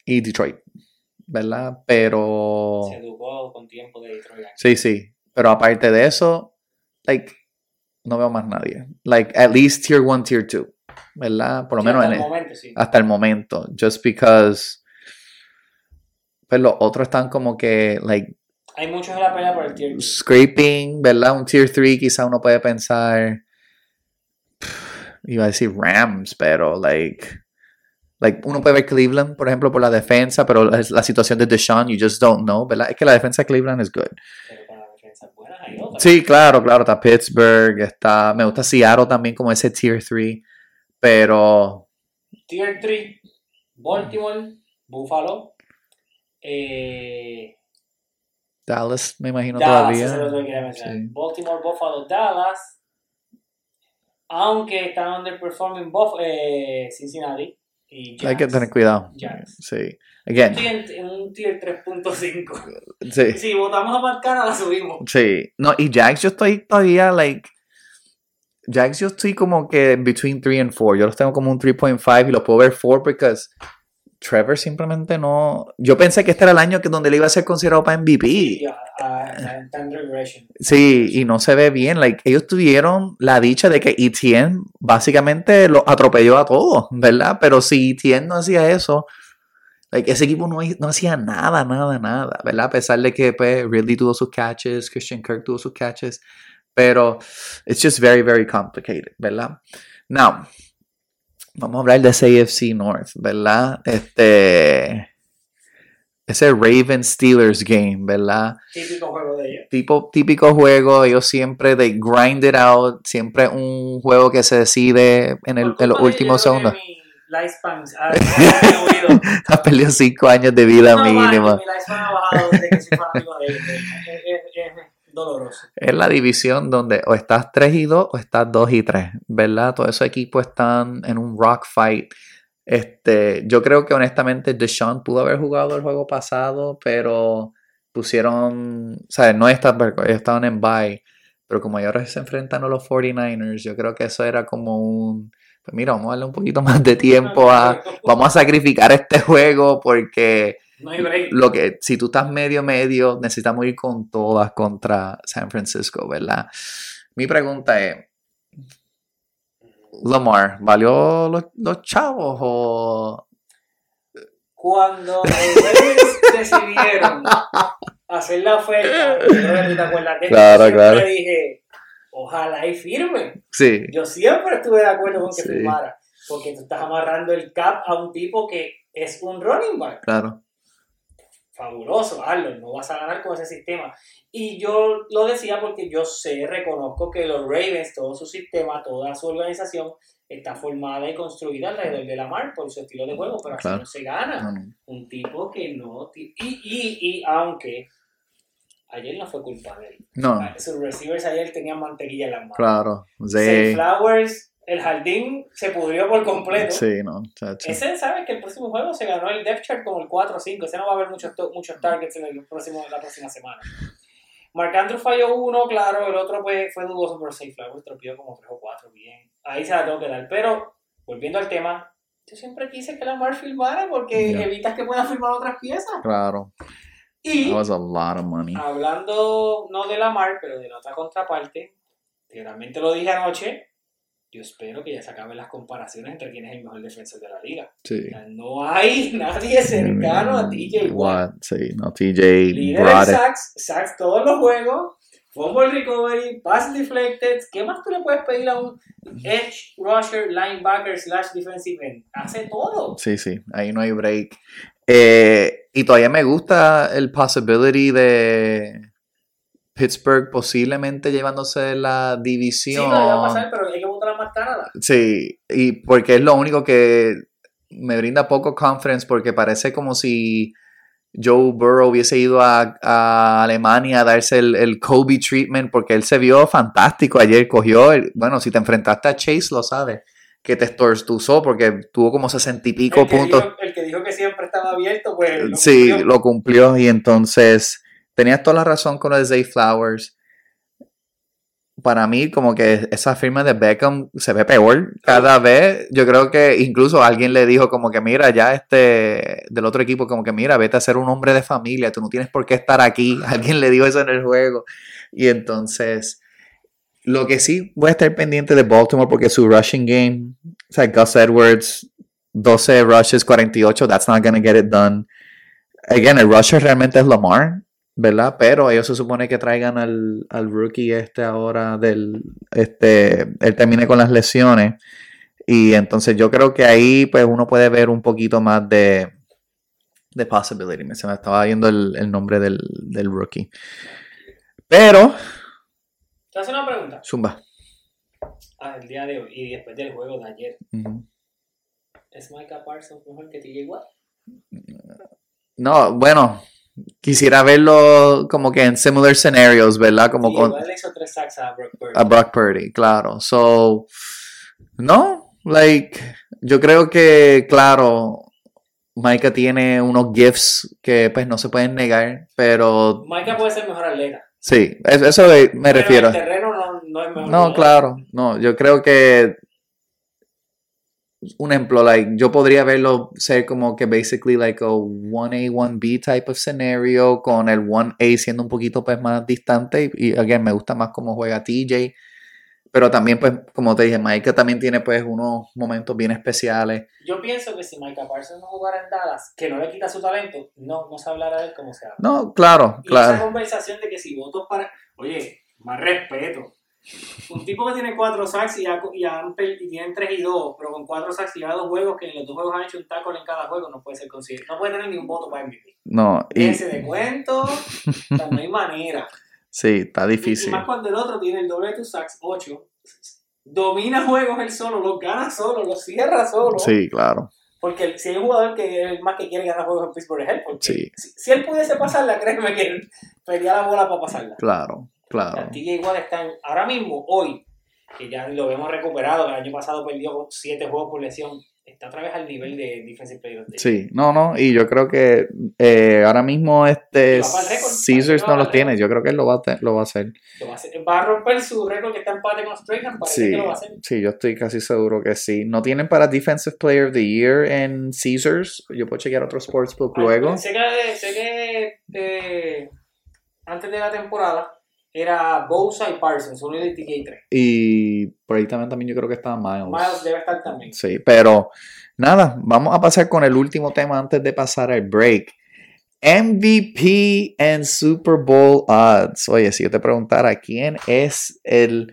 y Detroit, ¿verdad? Pero... Se educó con tiempo de Detroit. Sí, sí. Pero aparte de eso, like, no veo más nadie. Like, at least tier 1, tier 2. ¿Verdad? Por lo Sí, menos hasta en el momento, sí. hasta el momento. Just because. Pues los otros están como que, like, Hay muchos en la pelea por el tier. scraping, ¿verdad? Un tier 3, quizá uno puede pensar. Iba a decir Rams, pero, like. Like, uno puede ver Cleveland, por ejemplo, por la defensa, pero la, la situación de Deshaun, you just don't know, ¿verdad? Es que la defensa de Cleveland es good. Pero para defensas buenas hay otras. Sí, claro, claro, está Pittsburgh, está, me gusta Seattle también como ese tier 3, pero Tier 3, Baltimore, Buffalo, eh, Dallas me imagino Dallas, es todavía. Sí. Baltimore, Buffalo, Dallas, aunque están underperforming Buff- eh, Cincinnati, y Hay que Jazz. tener cuidado. Jazz. Sí. Again, en, un tier 3.5. sí. Si votamos a Marcana, la subimos. Sí. No, y Jags yo estoy todavía, like. Jags yo estoy como que between 3 and 4. Yo los tengo como un 3.5 y los puedo ver 4 porque Trevor simplemente no. Yo pensé que este era el año que donde le iba a ser considerado para MVP. Sí, y no se ve bien. Like, ellos tuvieron la dicha de que Etienne básicamente lo atropelló a todos, ¿verdad? Pero si Etienne no hacía eso, like, ese equipo no, no hacía nada, nada, nada, ¿verdad? A pesar de que pues, Ridley tuvo sus catches, Christian Kirk tuvo sus catches, pero it's just very, very complicated, ¿verdad? Now, vamos a hablar de ese AFC North, ¿verdad? Este. Ese Ravens Steelers game, ¿verdad? Típico juego de ellos. tipo, típico juego, ellos siempre they grind it out, siempre un juego que se decide en, el, en los de últimos segundos. lifespan ha- ha perdido cinco años de vida No, mínima. mi lifespan ha bajado desde que soy fanático de ellos. Doloroso. Es la división donde o estás 3 y 2 o estás 2 y 3, ¿verdad? Todos esos equipos están en un rock fight. Este, yo creo que honestamente Deshaun pudo haber jugado el juego pasado, pero pusieron, o sea, no está, estaban en bye, pero como ahora se enfrentan a los 49ers, yo creo que eso era como un, pues mira, vamos a darle un poquito más de tiempo a, vamos a sacrificar este juego porque No hay break. lo que si tú estás medio medio necesitamos ir con todas contra San Francisco, ¿verdad? Mi pregunta es Lamar, ¿valió los, los chavos o Cuando los decidieron hacer la oferta, que tú te acuerdas de Claro, siempre claro. dije, ojalá y firme. sí, Yo siempre estuve de acuerdo con que Sí. firmara, porque tú estás amarrando el cap a un tipo que es un running back. claro, fabuloso, hazlo, no vas a ganar con ese sistema. Y yo lo decía porque yo sé, reconozco que los Ravens, todo su sistema, toda su organización está formada y construida alrededor de Lamar por su estilo de juego, pero así Claro. no se gana. no, Un tipo que no... Y, y, y aunque ayer no fue culpa de él. no, Sus receivers ayer tenían mantequilla en las manos. claro, sí, Flowers, el jardín se pudrió por completo. sí, no, chacho. Ese sabe que el próximo juego se ganó el depth chart como el 4 o 5. Ese no va a haber muchos, muchos targets en el próximo, la próxima semana. Marc Andrews falló uno, claro. El otro pues, fue dudoso, pero Safe Flowers tropió como 3 o 4. Bien. Ahí se la tengo que dar. Pero, volviendo al tema, yo siempre quise que Lamar filmara porque Ya. evitas que puedan filmar otras piezas. claro, Y that was a lot of money. hablando no de Lamar, pero de la otra contraparte, que también te lo dije anoche, yo espero que ya se acaben las comparaciones entre quién es el mejor defensor de la liga. Sí. O sea, no hay nadie cercano a TJ Watt. Sí, no, TJ Líder en sacks, sacks todos los juegos, fumble recovery, pass deflected. ¿Qué más tú le puedes pedir a un edge rusher, linebacker, slash defensive end? Hace todo. Sí, sí, ahí no hay break. Eh, y todavía me gusta el possibility de Pittsburgh posiblemente llevándose la Sí, división. no va a pasar, pero Sí, y porque es lo único que me brinda poco confidence porque parece como si Joe Burrow hubiese ido a, a Alemania a darse el, el Kobe treatment porque él se vio fantástico ayer, cogió, el- bueno, si te enfrentaste a Chase lo sabes, que te estortuzó porque tuvo como sesenta y pico El puntos. dijo, el que dijo que siempre estaba abierto, pues. lo Sí, cumplió. lo cumplió y entonces tenías toda la razón con lo de Zay Flowers. Para mí, como que esa firma de Beckham se ve peor cada vez. Yo creo que incluso alguien le dijo como que mira, ya este del otro equipo como que mira, vete a ser un hombre de familia, tú no tienes por qué estar aquí. Alguien le dijo eso en el juego. Y entonces, lo que sí voy a estar pendiente de Baltimore porque su rushing game, o sea, Gus Edwards, 12 rushes, 48, that's not gonna get it done. Again, el rusher realmente es Lamar, ¿verdad? Pero ellos se supone que traigan al, al rookie este ahora del, este, él termine con las lesiones. Y entonces yo creo que ahí pues uno puede ver un poquito más de, de possibility. Se me estaba viendo el, el nombre del, del rookie. Pero, Te hace una pregunta. Zumba. Ah, el día de hoy y después del juego de ayer. ¿Es Micah Parsons mejor que TJ Watt? No, bueno, quisiera verlo como que en similar scenarios, ¿verdad? Como TJ con hizo tres sacks a Brock Purdy. a Brock Purdy, claro. So, no, like, yo creo que, claro, Micah tiene unos gifts que pues no se pueden negar, pero Micah puede ser mejor atleta. sí, eso, me pero refiero. El terreno no, no es mejor. No, claro, no, yo creo que un ejemplo, like, yo podría verlo ser como que basically like a 1A, 1B type of scenario, con el 1A siendo un poquito pues más distante, y, again, me gusta más cómo juega TJ, pero también pues, como te dije, Micah también tiene pues unos momentos bien especiales, Yo pienso que si Micah Parsons no jugara en Dallas, que no le quita su talento, no, no se hablará de él como se habla. no, claro, Y esa claro, conversación de que si votos para. Oye, más respeto. Un tipo que tiene cuatro sacks y, ha- y, han y tienen 3 y 2, pero con cuatro sacks y lleva dos juegos, que en los dos juegos han hecho un tackle en cada juego, no puede ser considerado. No puede tener ni un voto para MVP. no, y Ese de cuento, o sea, no hay manera. sí, está Y, y difícil, más cuando el otro tiene el doble de tus sacks, 8. Domina juegos él solo, los gana solo, los cierra solo. sí, claro, Porque si hay un jugador que es más que quiere ganar juegos en Pittsburgh es él. Porque Sí. si, si él pudiese pasarla, créeme que él perdía la bola para pasarla. claro, claro, La TJ igual está en- ahora mismo, hoy, que ya lo vemos recuperado, el año pasado perdió 7 juegos por lesión, está otra vez al nivel de Defensive Player of the Year. Sí, no, no, y yo creo que eh, ahora mismo este Caesars no los tiene, yo creo que él lo va a, lo va a hacer. Lo va, a romper su récord que está en empate con Strahan, parece Sí, que lo va a hacer. sí, yo estoy casi seguro que sí. ¿No tienen para Defensive Player of the Year en Caesars? Yo puedo chequear otro sportsbook luego. Sé que, sé que eh, antes de la temporada era Bosa y Parsons, uno de TJ3. Y por ahí también, también yo creo que está Miles. Miles debe estar también. Sí, pero nada, vamos a pasar con el último tema antes de pasar al break. MVP en Super Bowl odds. Oye, si yo te preguntara quién es el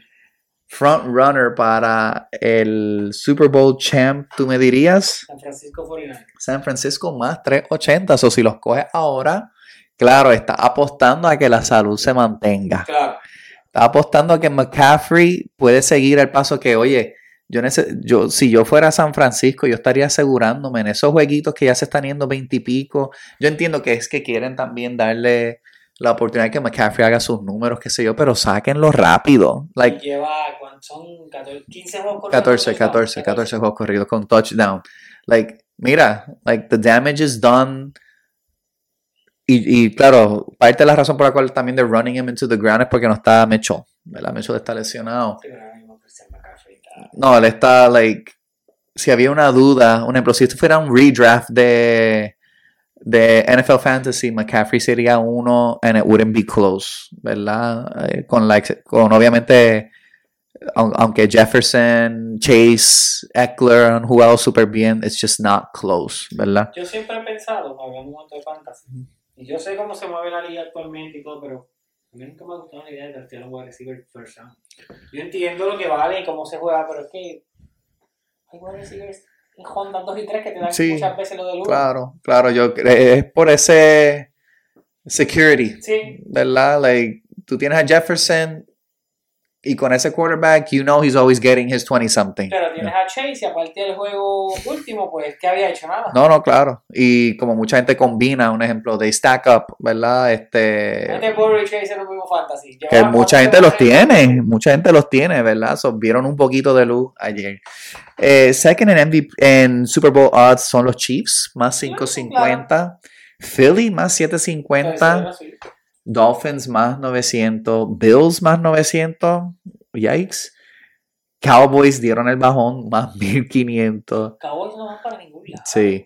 front runner para el Super Bowl champ, tú me dirías San Francisco 49. San Francisco más 380. O si los coges ahora, claro, está apostando a que la salud se mantenga. Claro. Está apostando a que McCaffrey puede seguir el paso que, oye, yo, yo si yo fuera a San Francisco, yo estaría asegurándome en esos jueguitos que ya se están yendo veintipico. Yo entiendo que es que quieren también darle la oportunidad de que McCaffrey haga sus números, qué sé yo, pero sáquenlo rápido. Like, lleva, ¿cuántos son? 14, 15 juegos corridos 14, con touchdown. 14, 14 juegos corridos con touchdown. Like, mira, like the damage is done. Y, y claro, parte de la razón por la cual también de running him into the ground es porque no está Mitchell. ¿verdad? Mitchell está lesionado. No, él está, like, si había una duda, un ejemplo, si esto fuera un redraft de, de NFL Fantasy, McCaffrey sería uno and it wouldn't be close, ¿verdad? Eh, con, la con obviamente, aun- aunque Jefferson, Chase, Eckler han jugado súper bien, it's just not close, ¿verdad? Yo siempre he pensado, un momento de fantasy, y yo sé cómo se mueve la liga actualmente y todo, pero a mí nunca me ha gustado la idea de draftear a un wide receiver first round. Yo entiendo lo que vale y cómo se juega, pero es que hay wide receivers en Honda 2 y 3 que te dan Sí, muchas veces lo del 1. Claro, claro, yo cre- es por ese security, Sí, ¿verdad? Like, tú tienes a Jefferson y con ese quarterback, you know he's always getting his 20 something. pero tienes a Chase y aparte del juego último, pues, ¿qué había hecho? Nada. No, no, claro. Y como mucha gente combina, un ejemplo, de stack up, ¿verdad? Este Este y Chase en un mismo fantasy. que mucha gente los tiene, mucha gente los tiene, ¿verdad? So, vieron un poquito de luz ayer. Eh, second en MVP, en Super Bowl odds son los Chiefs, más 550. Philly más Entonces, 750. Dolphins más 900, Bills más 900, yikes. Cowboys dieron el bajón más 1500. Cowboys no van para ningún lado. Sí.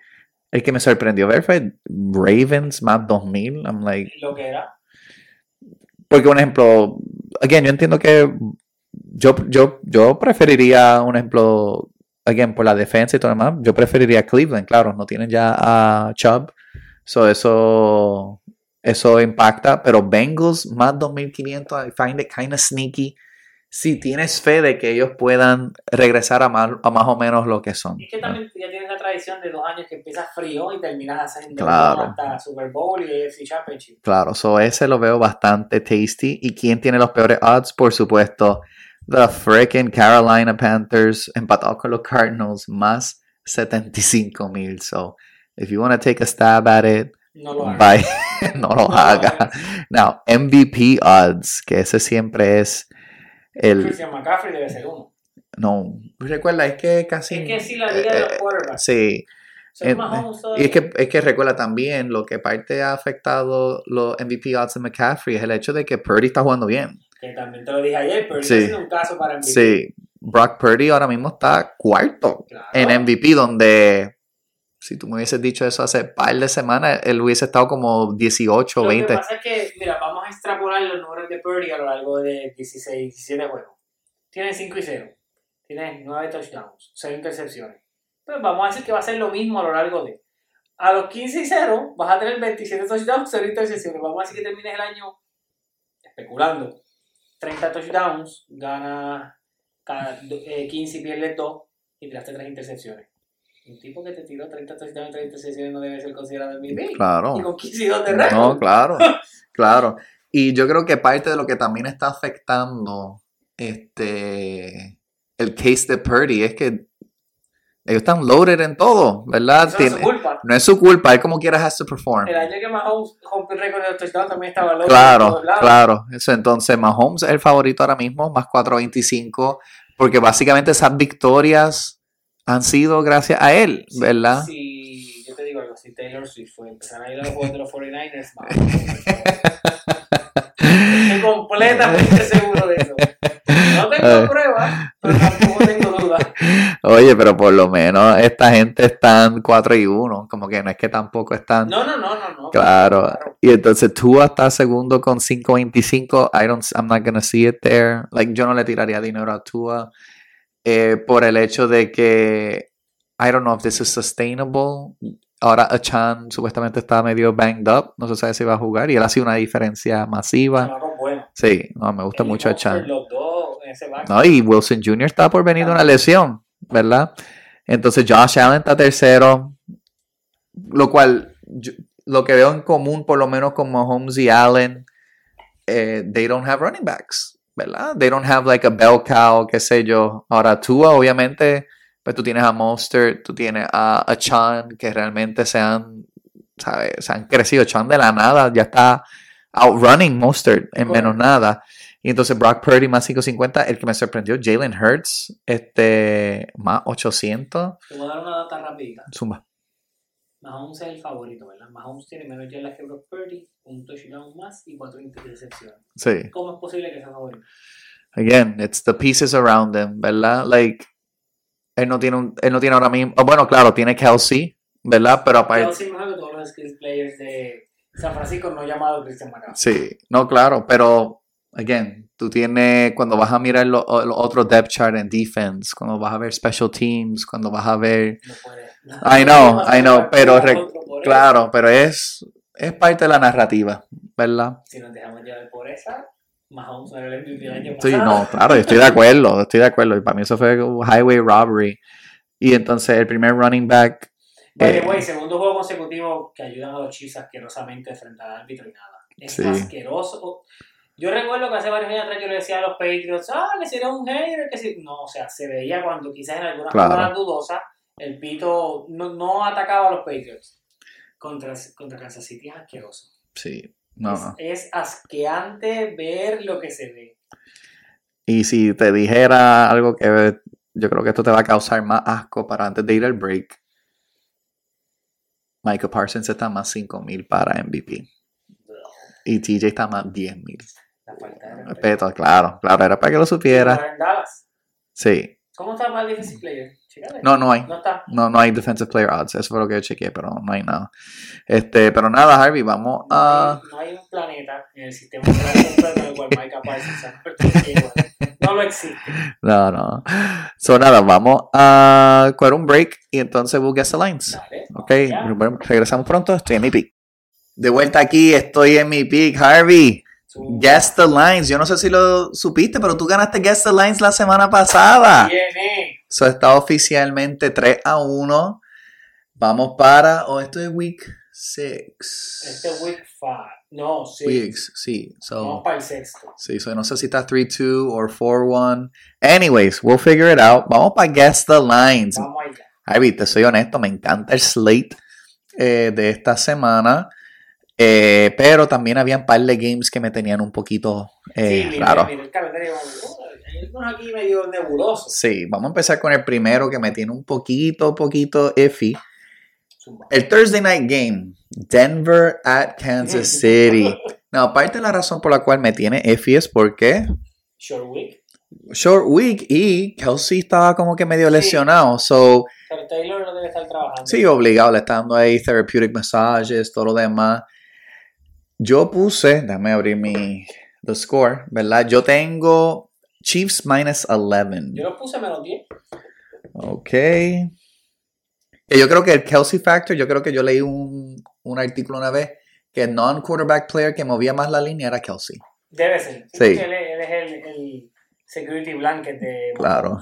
El que me sorprendió ver fue Ravens más 2000. I'm like, Lo que era. porque un ejemplo, again, yo entiendo que yo, yo, yo preferiría un ejemplo, again, por la defensa y todo lo demás, yo preferiría Cleveland, claro, no tienen ya a Chubb, so eso, eso impacta, pero Bengals más 2500, I find it kind of sneaky. Si tienes fe de que ellos puedan regresar a más, a más o menos lo que son. Es que también ya tienes la tradición de dos años que empiezas frío y terminas haciendo Claro. hasta Super Bowl y AFC Championship. Claro, so ese lo veo bastante tasty. ¿Y quién tiene los peores odds? Por supuesto, the freaking Carolina Panthers empatados con los Cardinals más 75 mil. So, if you want to take a stab at it, No lo hagas. bye. no lo haga. Now, MVP odds, que ese siempre es el Christian McCaffrey debe ser uno. No, recuerda, es que casi... Es que si la liga de los eh, quarterbacks. Sí, Son eh, Mahomes y es que, es que recuerda también lo que parte ha afectado los MVP odds de McCaffrey es el hecho de que Purdy está jugando bien. Que también te lo dije ayer, pero Sí. siendo un caso para MVP. Sí, Brock Purdy ahora mismo está cuarto Claro. en MVP, donde si tú me hubieses dicho eso hace par de semanas, él hubiese estado como 18 o Lo que 20. pasa es que, mira, vamos a extrapolar los números de Purdy a lo largo de 16, 17 juegos. Tiene 5 y 0. Tiene 9 touchdowns, 0 intercepciones. Pues vamos a decir que va a ser lo mismo a lo largo de. A los 15 y 0 vas a tener 27 touchdowns, 0 intercepciones. Vamos a decir que termines el año especulando. 30 touchdowns, gana cada, eh, 15 y pierdes 2 y tiraste 3 intercepciones. Un tipo que te tiró 30 touchdowns y 3 intercepciones no debe ser considerado MVP. Claro. Y con 15 y 2 de récord. No, claro, claro. Y yo creo que parte de lo que también está afectando este el case de Purdy es que ellos están loaded en todo, ¿verdad? Eso no es su Tiene- culpa. no es su culpa, él como quiera has to perform. El año que Mahomes rompió el récord de los touchdowns también estaba por Claro, claro. Eso entonces Mahomes es el favorito ahora mismo, más 4.25, porque básicamente esas victorias han sido gracias a él, Sí, ¿verdad? Si yo te digo algo, si Taylor Swift fue empezar a ir a los juegos de los 49ers, Mahomes, estoy completamente seguro de eso. No tengo pruebas, pero tampoco tengo dudas. Oye, pero por lo menos esta gente están 4 y 1, como que no es que tampoco están... No, no, no, no, no. Claro. Y entonces Tua está segundo con 5.25. I don't, I'm not gonna see it there. Like, yo no le tiraría dinero a Tua eh, por el hecho de que I don't know if this is sustainable. Ahora Achan supuestamente está medio banged up. No se sabe si va a jugar. Y él ha sido una diferencia masiva. Bueno. Sí, no, me gusta mucho Achan. No, y Wilson Jr. está por venir de una lesión, ¿verdad? Entonces Josh Allen está tercero, lo cual yo- lo que veo en común, por lo menos con Mahomes y Allen, eh, they don't have running backs, ¿verdad? They don't have like a bell cow, qué sé yo. Ahora Tua, obviamente, pues tú tienes a Monster, tú tienes a, a Chan, que realmente se han, ¿sabes? Se han crecido. Chan de la nada ya está outrunning Monster en menos nada. Y entonces Brock Purdy más 550. El que me sorprendió, Jalen Hurts, este, más 800. Te voy a dar una data rapidita. Zumba. Mahomes es el favorito, ¿verdad? Mahomes tiene menos yardas que Brock Purdy, un touchdown más y cuatro intercepciones. Sí. ¿Cómo es posible que sea favorito? Again, it's the pieces around him, ¿verdad? Like, él no tiene, un, él no tiene ahora mismo. oh, bueno, claro, tiene Kelsey, ¿verdad? Pero aparte. Kelsey mejor que todos los skills players de San Francisco no llamado Christian McCaffrey. Sí, no, claro, pero, again, tú tienes, cuando vas a mirar los lo otros depth chart en defense, cuando vas a ver special teams, cuando vas a ver, No puede. I know, No I know, pero re- claro, pero es, es parte de la narrativa, ¿verdad? Si nos dejamos llevar por esa, Mahomes no era el MVP del año Sí, no, claro, yo estoy de acuerdo, estoy de acuerdo, y para mí eso fue highway robbery, y entonces el primer running back, By the Eh, way, segundo juego consecutivo que ayudan a los Chiefs asquerosamente a enfrentar al árbitro y nada. Es Sí. asqueroso. Yo recuerdo que hace varios años atrás yo le decía a los Patriots, ah, que si era un hater, que si... No, o sea, se veía cuando quizás en algunas Claro. jugadas dudosas el pito no, no atacaba a los Patriots. Contra, contra Kansas City es asqueroso. sí, no, es, no. es asqueante ver lo que se ve. Y si te dijera algo que yo creo que esto te va a causar más asco para antes de ir al break, Michael Parsons está más 5000 para MVP. Y TJ está más 10000. La falta de respeto. Respeto, claro, claro, era para que lo supiera. En Dallas. Sí. ¿Cómo está el defensive player? Chécale. No, no hay. No está. No, no hay defensive player odds. Eso fue lo que yo chequeé, pero no hay nada. Este, pero nada, Harvey, vamos No, a. hay, no hay un planeta en el sistema solar en el cual en igual. No lo existe. No, no. So, nada, vamos a coger un break y entonces we'll guess the lines. Dale, Ok, ya. regresamos pronto. Estoy en mi pick. De vuelta aquí, estoy en mi pick, Harvey. Su- Guess the lines. Yo no sé si lo supiste, pero tú ganaste Guess the lines la semana pasada. Eso está oficialmente 3 a 1. Vamos para. Oh, esto es week 6. Este es week 5. No, sí. Weeks, sí. So, Vamos para el sexto. sí, so no sé si está 3-2 o 4-1. Anyways, we'll figure it out. Vamos para Guess the lines. Vamos allá. Harvey, te soy honesto, me encanta el slate eh, de esta semana. Eh, pero también había un par de games que me tenían un poquito eh, sí, raro. mira el calendario. hay algunos aquí medio nebulosos. Sí, vamos a empezar con el primero que me tiene un poquito, poquito iffy. El Thursday Night Game, Denver at Kansas City. No, parte de la razón por la cual me tiene iffy es porque Short week. short week y Kelsey estaba como que medio Sí. lesionado. So, Pero Taylor no debe estar trabajando. sí, obligado, le está dando ahí therapeutic massages, todo lo demás. Yo puse, déjame abrir mi the score, ¿verdad? Yo tengo Chiefs minus 11. Yo los puse menos 10. Ok. Que yo creo que el Kelsey Factor, yo creo que yo leí un, un artículo una vez que el non-quarterback player que movía más la línea era Kelsey. Debe ser. Sí. porque Él, es- él es el, el security blanket de. Claro.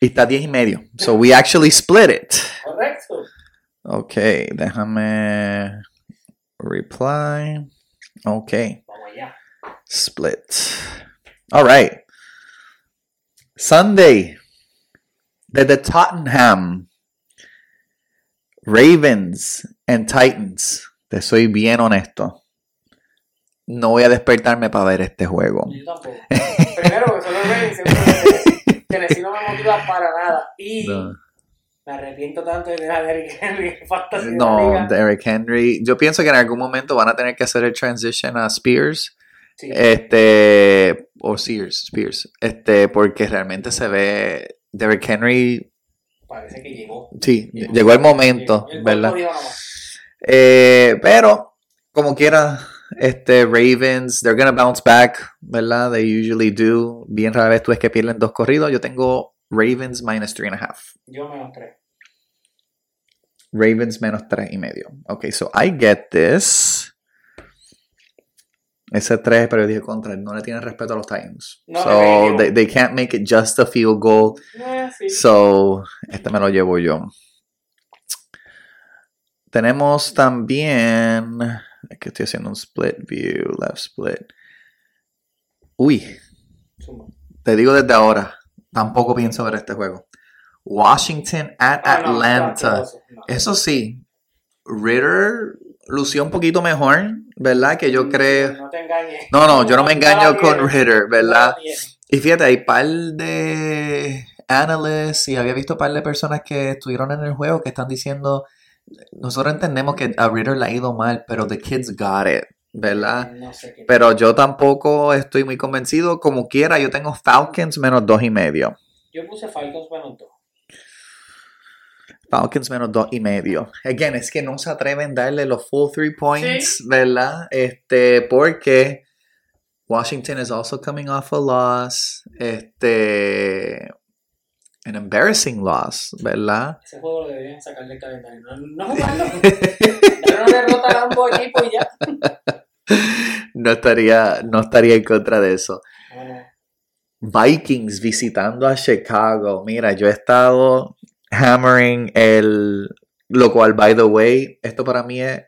Y está 10 y medio. So we actually split it. Correcto. Ok, déjame reply. Ok, Vamos allá. split. All right. Sunday. Desde Tottenham. Ravens and Titans. Te soy bien honesto. No voy a despertarme para ver este juego. Yo tampoco. Primero, porque son los Ravens. Segundo, que Tennessee no me motiva para nada. Y No, me arrepiento tanto de tener a Derrick Henry en no. Derrick Henry. Yo pienso que en algún momento van a tener que hacer el transition a Spears. Sí. Este, o Sears, Spears, este, porque realmente se ve Derrick Henry, Parece que llegó. sí, llegó el momento, ¿verdad? Eh, pero, como quiera, este, Ravens, they're gonna bounce back, ¿verdad? They usually do. Bien rara vez tú es que pierden dos corridos. Yo tengo Ravens minus three and a half. Yo menos 3. Ravens menos tres y medio. Ok, so I get this. Ese 3, pero yo dije contra, no le tienen respeto a los Titans. No, so they, they can't make it just a field goal. Eh, sí. So, este me lo llevo yo. Tenemos también. Que estoy haciendo un split view, left split. Uy, te digo desde ahora, tampoco pienso ver este juego. Washington at Ah, Atlanta. no. Eso sí, Ritter lució un poquito mejor, ¿verdad? Que yo creo. No te engañes. No, no, yo no me engaño con. Ritter, ¿verdad? Y fíjate, hay par de analysts y había visto par de personas que estuvieron en el juego que están diciendo, nosotros entendemos que a Ritter le ha ido mal, pero the kids got it, ¿verdad? No sé qué. Pero yo tampoco estoy muy convencido. Como quiera, yo tengo Falcons menos dos y medio. Yo puse Falcons menos 2. Falcons menos dos y medio. Again, es que no se atreven a darle los full three points, ¿verdad? Este, porque Washington is also coming off a loss. Este, an embarrassing loss, ¿verdad? Ese juego lo deberían sacar del calendario. No, no jugarlo. Pero no derrotan a ambos equipos y ya. no estaría, no estaría en contra de eso. No. Vikings visitando a Chicago. Mira, yo he estado hammering el. Lo cual, by the way, esto para mí es.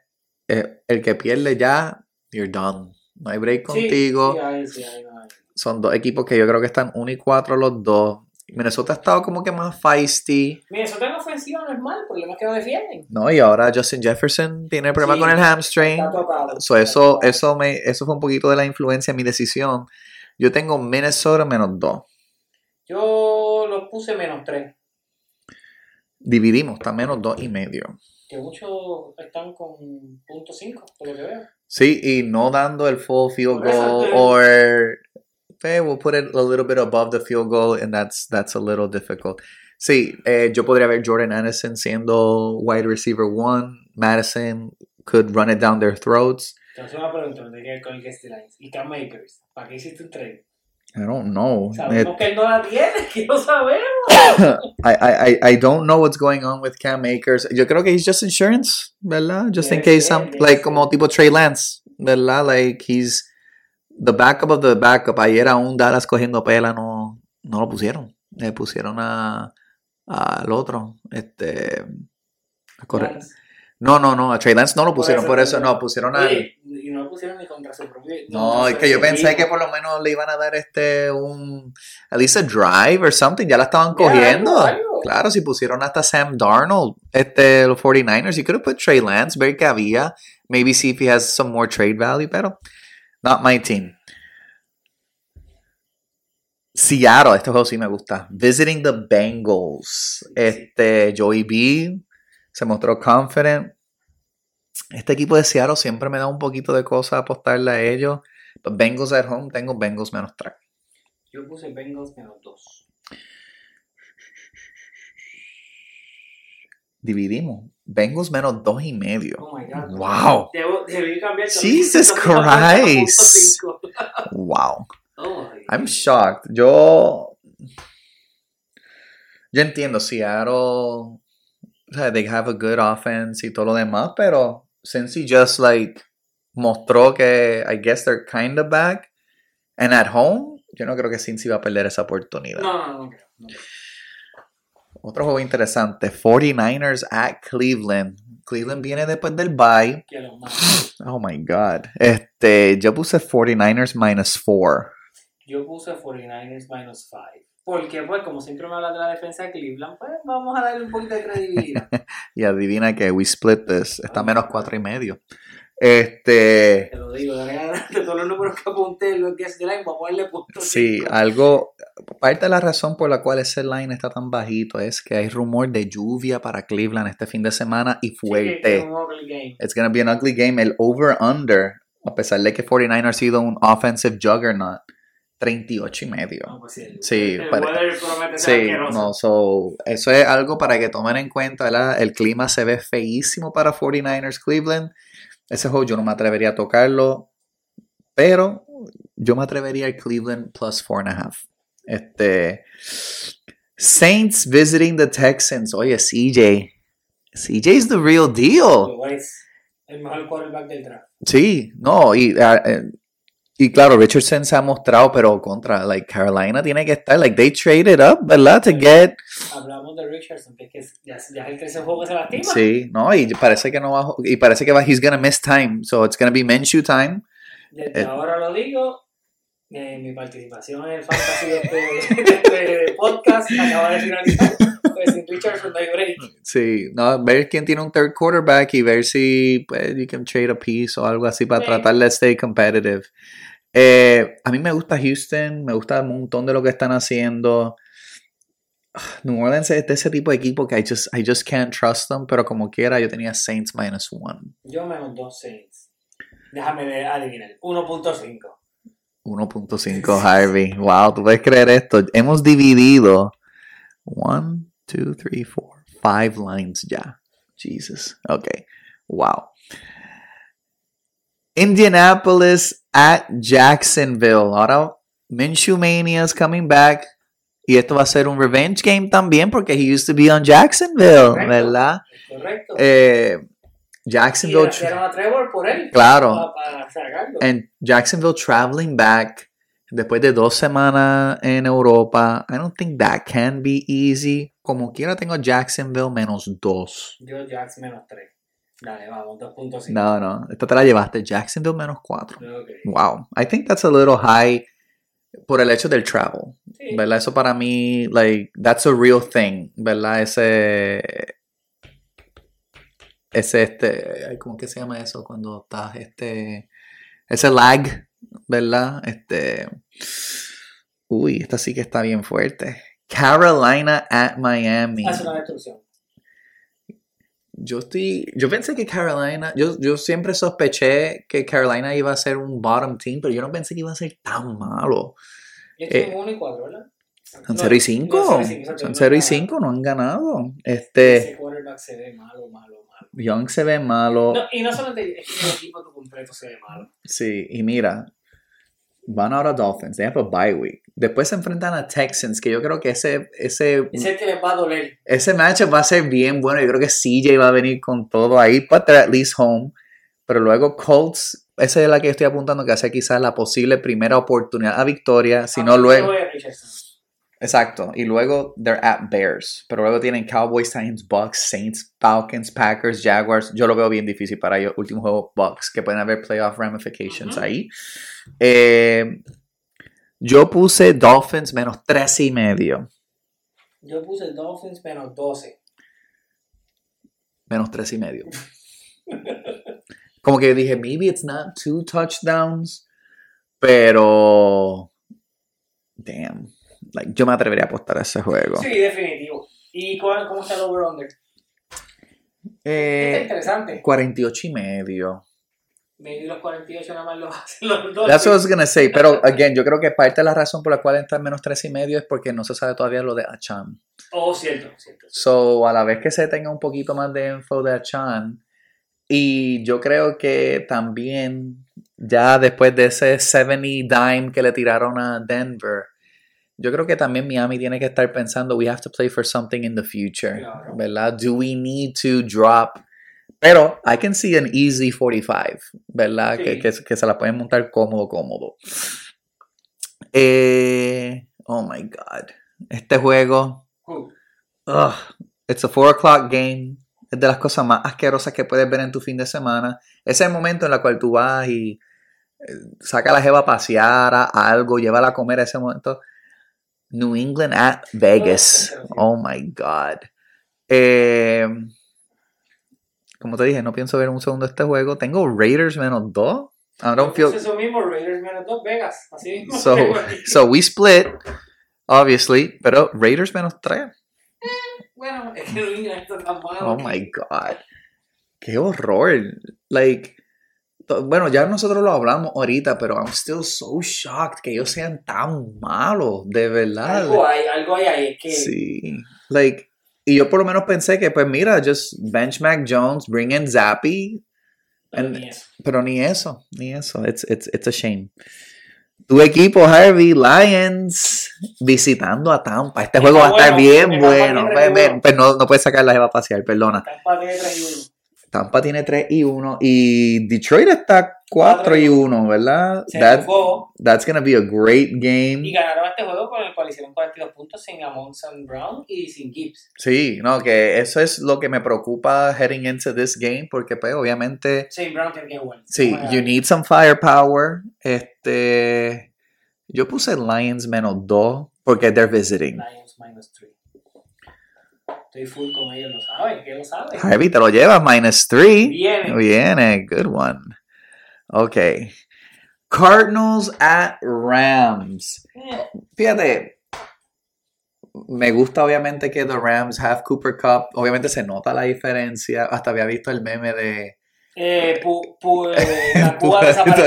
eh, el que pierde ya, you're done. No hay break Sí, contigo. sí, ahí sí, ahí no hay. Son dos equipos que yo creo que están 1 y 4 los dos. Minnesota ha estado como que más feisty. Minnesota en ofensiva no es mal, el problema es que no defienden. ¿no? Y ahora Justin Jefferson tiene problema Sí, con el hamstring. Está tocado. So, eso, eso, me, eso fue un poquito de la influencia en mi decisión. Yo tengo Minnesota menos 2. Yo los puse menos 3. Dividimos, está menos 2 y medio. Que muchos están con punto 5, por lo que veo. Sí, y no dando el full field goal or eh, we'll put it a little bit above the field goal and that's that's a little difficult. Sí, eh, yo podría ver Jordan Anderson siendo wide receiver one. Madison could run it down their throats. Entonces una pregunta, ¿dónde queda con Lines? ¿Y Cam Makers? ¿Para qué hiciste un trade? I don't know. Sabemos It- que él no la tiene, que lo sabemos. I, I, I- don't know what's going on with Cam Akers. Yo creo que he's just insurance, ¿verdad? Just in case ser, some, debe like como tipo Trey Lance, ¿verdad? Like he's the backup of the backup. Ayer aún Dallas cogiendo pela no, no lo pusieron. Le pusieron a al otro, este a correr. No, no, no, a Trey Lance no lo Por pusieron, eso, por eso no, pusieron a Oye, y no lo pusieron ni contra su propio. no, es que yo pensé que por lo menos le iban a dar este un at least a drive or something, ya la estaban cogiendo. algo, algo. Claro, si pusieron hasta Sam Darnold, este los 49ers, you could have put Trey Lance, ver que había, maybe see if he has some more trade value, pero not my team. Seattle, este juego sí me gusta. Visiting the Bengals. Este, Joey B se mostró confident. Este equipo de Seattle siempre me da un poquito de cosa apostarle a ellos. But Bengals at home, tengo Bengals menos 3. Yo puse Bengals menos 2. Dividimos. Bengals menos 2 y medio. Oh my god. Wow. Debo, debí cambiar Jesus. Christ. 5. Wow. Oh I'm shocked. Yo. Yo entiendo, Seattle. They have a good offense y todo lo demás, pero since he just like mostró que I guess they're kind of back and at home, yo no creo que Cincy va a perder esa oportunidad. No, no, no creo. No creo. Otro juego interesante, 49ers at Cleveland. Cleveland viene después del bye. Oh my god. Este, yo puse 49ers minus 4. Yo puse 49ers minus 5. Porque, pues, como siempre me habla de la defensa de Cleveland, pues vamos a darle un poquito de credibilidad. Y adivina que we split this. Está menos 4 y medio. Este, Te lo digo, de, todos los números que apunté, lo que es line, vamos a ponerle punto sí, cinco. algo, parte de la razón por la cual ese line está tan bajito es que hay rumor de lluvia para Cleveland este fin de semana y Sí, fuerte. es un ugly game. It's gonna be an ugly game. El over-under, a pesar de que 49 ha sido un offensive juggernaut, 38 y medio. No, pues sí, el, Sí, el ser Sí, no, so, eso es algo para que tomen en cuenta, ¿verdad? El clima se ve feísimo para 49ers Cleveland. Ese juego yo no me atrevería a tocarlo, pero yo me atrevería a Cleveland plus four and a half. Este, Saints visiting the Texans. Oye, CJ. CJ's the real deal. El mejor quarterback del draft. Sí, no, y, eh, y claro, Richardson se ha mostrado, pero contra, like, Carolina tiene que estar, like, they traded up, ¿verdad? To get, Hablamos de Richardson, que es que ya, ya es el tercer juego que se lastima. sí, no, y parece que no va, y parece que va, he's gonna miss time, so it's gonna be Minshew time. Desde Eh. ahora lo digo. Eh, mi participación en el fantasy de este, de este podcast acaba de finalizar. Pues sin Richardson no hay break. Sí, no, ver quién tiene un third quarterback y ver si, pues, you can trade a piece o algo así para Sí. tratar de stay competitive. Eh, a mí me gusta Houston, me gusta un montón de lo que están haciendo. New Orleans es de ese tipo de equipo que I just, I just can't trust them, pero como quiera yo tenía Saints minus one. Yo menos dos Saints. Déjame adivinar. 1.5. 1.5 Harvey. Wow, tú puedes creer esto. Hemos dividido 1, 2, 3, 4, 5 lines ya. Jesus. Ok. Wow. Indianapolis at Jacksonville. Ahora Minshew Mania is coming back. Y esto va a ser un revenge game también porque he used to be on Jacksonville, Correcto. ¿verdad? Correcto. Eh, Jacksonville. trajeron a Trevor por él. Claro. Para, para sacarlo. And Jacksonville traveling back después de dos semanas en Europa. I don't think that can be easy. Como quiera tengo Jacksonville menos dos. Yo Jax menos 3. Dale, vamos, 2.5. No, no. Esta te la llevaste. Jacksonville menos cuatro. Ok. Wow. I think that's a little high por el hecho del travel. Sí. ¿Verdad? Eso para mí, like, that's a real thing. ¿Verdad? Ese... Ese, este... ¿Cómo que se llama eso? Cuando estás, este... Ese lag, ¿verdad? Este... Uy, esta sí que está bien fuerte. Carolina at Miami. Hace una destrucción. Yo estoy... Yo pensé que Carolina... Yo, yo siempre sospeché que Carolina iba a ser un bottom team, pero yo no pensé que iba a ser tan malo. Yo Eh, estoy 1 y 4, ¿verdad? Son No, 0 y no, 5. cero y cinco, exacto, Son no 0 y han 5, no han ganado. Este, Ese quarterback se ve malo, malo. Young se ve malo. No, y no solamente es que el equipo completo se ve malo. Sí, y mira, van ahora Dolphins, they have a bye week. Después se enfrentan a Texans, que yo creo que ese, ese, Es el que les va a doler. ese matchup va a ser bien bueno. Yo creo que CJ va a venir con todo ahí, but they're at least home. Pero luego Colts, esa es la que estoy apuntando, que hace quizás la posible primera oportunidad a victoria. Si A no, luego. Richardson. Exacto. Y luego they're at Bears. Pero luego tienen Cowboys, Titans, Bucks, Saints, Falcons, Packers, Jaguars. Yo lo veo bien difícil para ellos. Último juego, Bucks, que pueden haber playoff ramifications ahí. Eh, yo puse Dolphins menos tres y medio. Yo puse Dolphins menos 12. Menos tres y medio. Como que dije, maybe it's not two touchdowns. Pero. Damn. Like, yo me atrevería a apostar a ese juego. Sí, definitivo. ¿Y cuál- cómo está el over-under? Está Eh, interesante. 48 y medio. Maybe los 48 nada más los hacen los dos. That's what I was gonna say. Pero, again, yo creo que parte de la razón por la cual está en menos 3 y medio es porque no se sabe todavía lo de Achan. Oh, cierto, cierto. So, a la vez que se tenga un poquito más de info de Achan, y yo creo que también, ya después de ese 70 dime que le tiraron a Denver, yo creo que también Miami tiene que estar pensando, we have to play for something in the future, Claro. ¿verdad? Do we need to drop? Pero I can see an easy 45, ¿verdad? Sí. Que, que, que se la pueden montar cómodo, cómodo. Eh, oh my God. Este juego? Ugh, it's a 4 o'clock game. Es de las cosas más asquerosas que puedes ver en tu fin de semana. Es el momento en el cual tú vas y eh, saca a la jeva a pasear, a algo, llévala a comer a ese momento. New England at Vegas. Oh my God. Eh, como te dije, no pienso ver un segundo este juego. Tengo Raiders menos 2. I don't feel. Es eso mismo, Raiders menos 2 Vegas. Así mismo. So, so we split, obviously, pero Raiders menos 3. bueno, es que New England está tan malo. Oh my god. Qué horror. Like, bueno, ya nosotros lo hablamos ahorita, pero I'm still so shocked que ellos sean tan malos, de verdad. Algo hay, algo hay ahí. Es que Sí. Like, y yo por lo menos pensé que, pues mira, just bench Mac Jones, bring in Zappy, pero and- ni eso. pero ni eso, ni eso. It's, it's, it's a shame. Tu equipo, Harvey, Lions, visitando a Tampa. Este juego va a estar bueno, bien bueno. seguro. pues no, no puedes sacar la jeva a pasear, perdona. Tampa tiene 3 y 1. Tampa tiene 3 y 1 y Detroit está 4 y 1, ¿verdad? Se That, jugó that's gonna be a great y game. ganaron este juego con el cual hicieron 42 puntos sin Amon St. Brown y sin Gibbs. Sí, no, que eso es lo que me preocupa heading into this game porque pues obviamente St. Brown tiene que jugar. sí, you need some firepower. Este yo puse Lions menos 2 porque they're visiting. Lions minus 3. Estoy full con ellos, lo saben, que lo saben. Harvey te lo llevas minus 3. Viene. Viene, good one. Okay. Cardinals at Rams. Fíjate, me gusta obviamente que the Rams have Cooper Cup. Obviamente se nota la diferencia. Hasta había visto el meme de. Eh, pu, pu, eh, la Cuba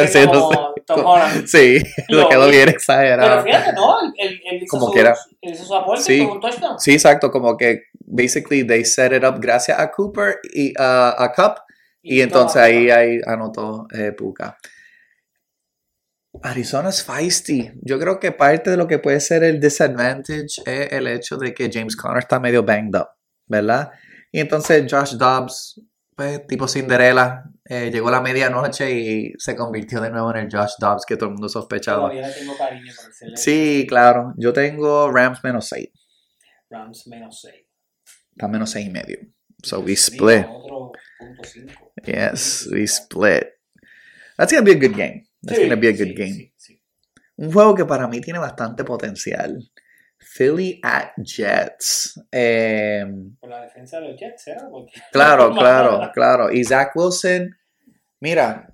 Sí, no como Tom Holland. Sí, lo Lo quedó bien Pero exagerado. fíjate, ¿no? Él, él- él hizo, Como su, él hizo su aporte Sí. con un touchdown. Sí, exacto, como que basically they set it up gracias a Cooper y a a Cup. Y entonces ahí, ahí anotó eh, Puka. Arizona es feisty. Yo creo que parte de lo que puede ser el disadvantage es el hecho de que James Conner está medio banged up, ¿verdad? Y entonces Josh Dobbs, pues tipo Cinderella, eh, llegó a la medianoche y se convirtió de nuevo en el Josh Dobbs que todo el mundo sospechaba. Todavía le tengo cariño por el celeste. Sí, claro. Yo tengo Rams menos 6. Rams menos 6. Está menos 6 y medio. So we split. Otro punto 5. Yes, we split. That's gonna be a good game. That's gonna be a good game. Un juego que para mí tiene bastante potencial. Philly at Jets. Eh, Por la defensa de los Jets, ¿eh? Claro, claro, claro. Y Zach Wilson, mira,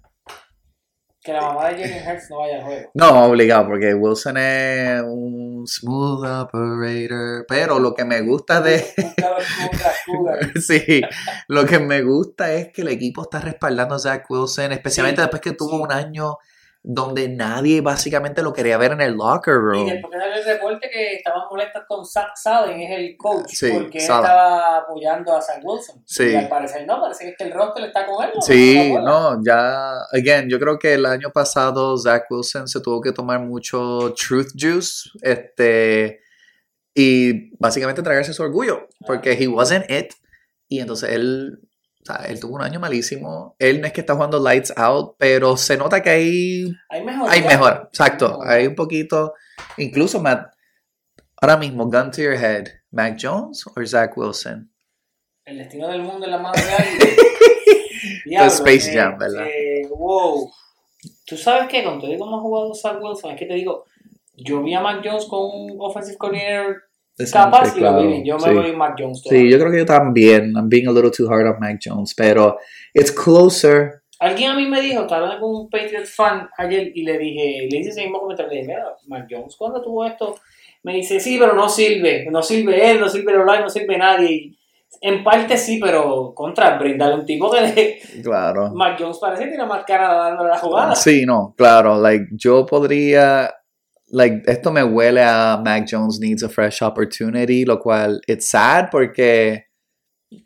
Que la mamá de Jalen Hurts no vaya al juego. no obligado, porque Wilson es un smooth operator. Pero lo que me gusta de. Sí, lo que me gusta es que el equipo está respaldando a Zach Wilson, especialmente Sí, después que tuvo sí. un año donde nadie básicamente lo quería ver en el locker Y room. salió el reporte que estaban molestos con Zach Salden, es el coach, Sí, porque él estaba apoyando a Zach Wilson. Sí. Y al parecer no, parece que es que el roster está con él. ¿no? Sí, No, ya, again, yo creo que el año pasado Zach Wilson se tuvo que tomar mucho truth juice, este, y básicamente tragarse su orgullo, porque he wasn't it, y entonces él, sea, él tuvo un año malísimo, él no es que está jugando lights out, pero se nota que hay, Hay mejor. hay mejor, exacto, hay un poquito, incluso Matt, ahora mismo, gun to your head, Mac Jones o Zach Wilson? El destino del mundo en la mano de alguien. Diablo, Space eh, Jam, ¿verdad? eh, wow. Tú sabes que con todo y cómo ha jugado Zach Wilson, es que te digo, yo vi a Mac Jones con un offensive coordinator capaz y lo vi. Yo me sí. voy a Mac Jones. Sí, todavía. yo creo que yo también. I'm being a little too hard on Mac Jones, pero it's closer. Alguien a mí me dijo, estaba con un Patriots fan ayer y le dije, le hice ese mismo comentario, le dije, mira, Mac Jones cuando tuvo esto, me dice, sí, pero no sirve, no sirve él, no sirve el online, no sirve nadie. Y en parte sí, pero contra, brindarle un tipo que Claro. Mac Jones parece que tiene más cara dándole la jugada. Sí, no, claro, like yo podría, like esto me huele a Mac Jones needs a fresh opportunity, lo cual it's sad porque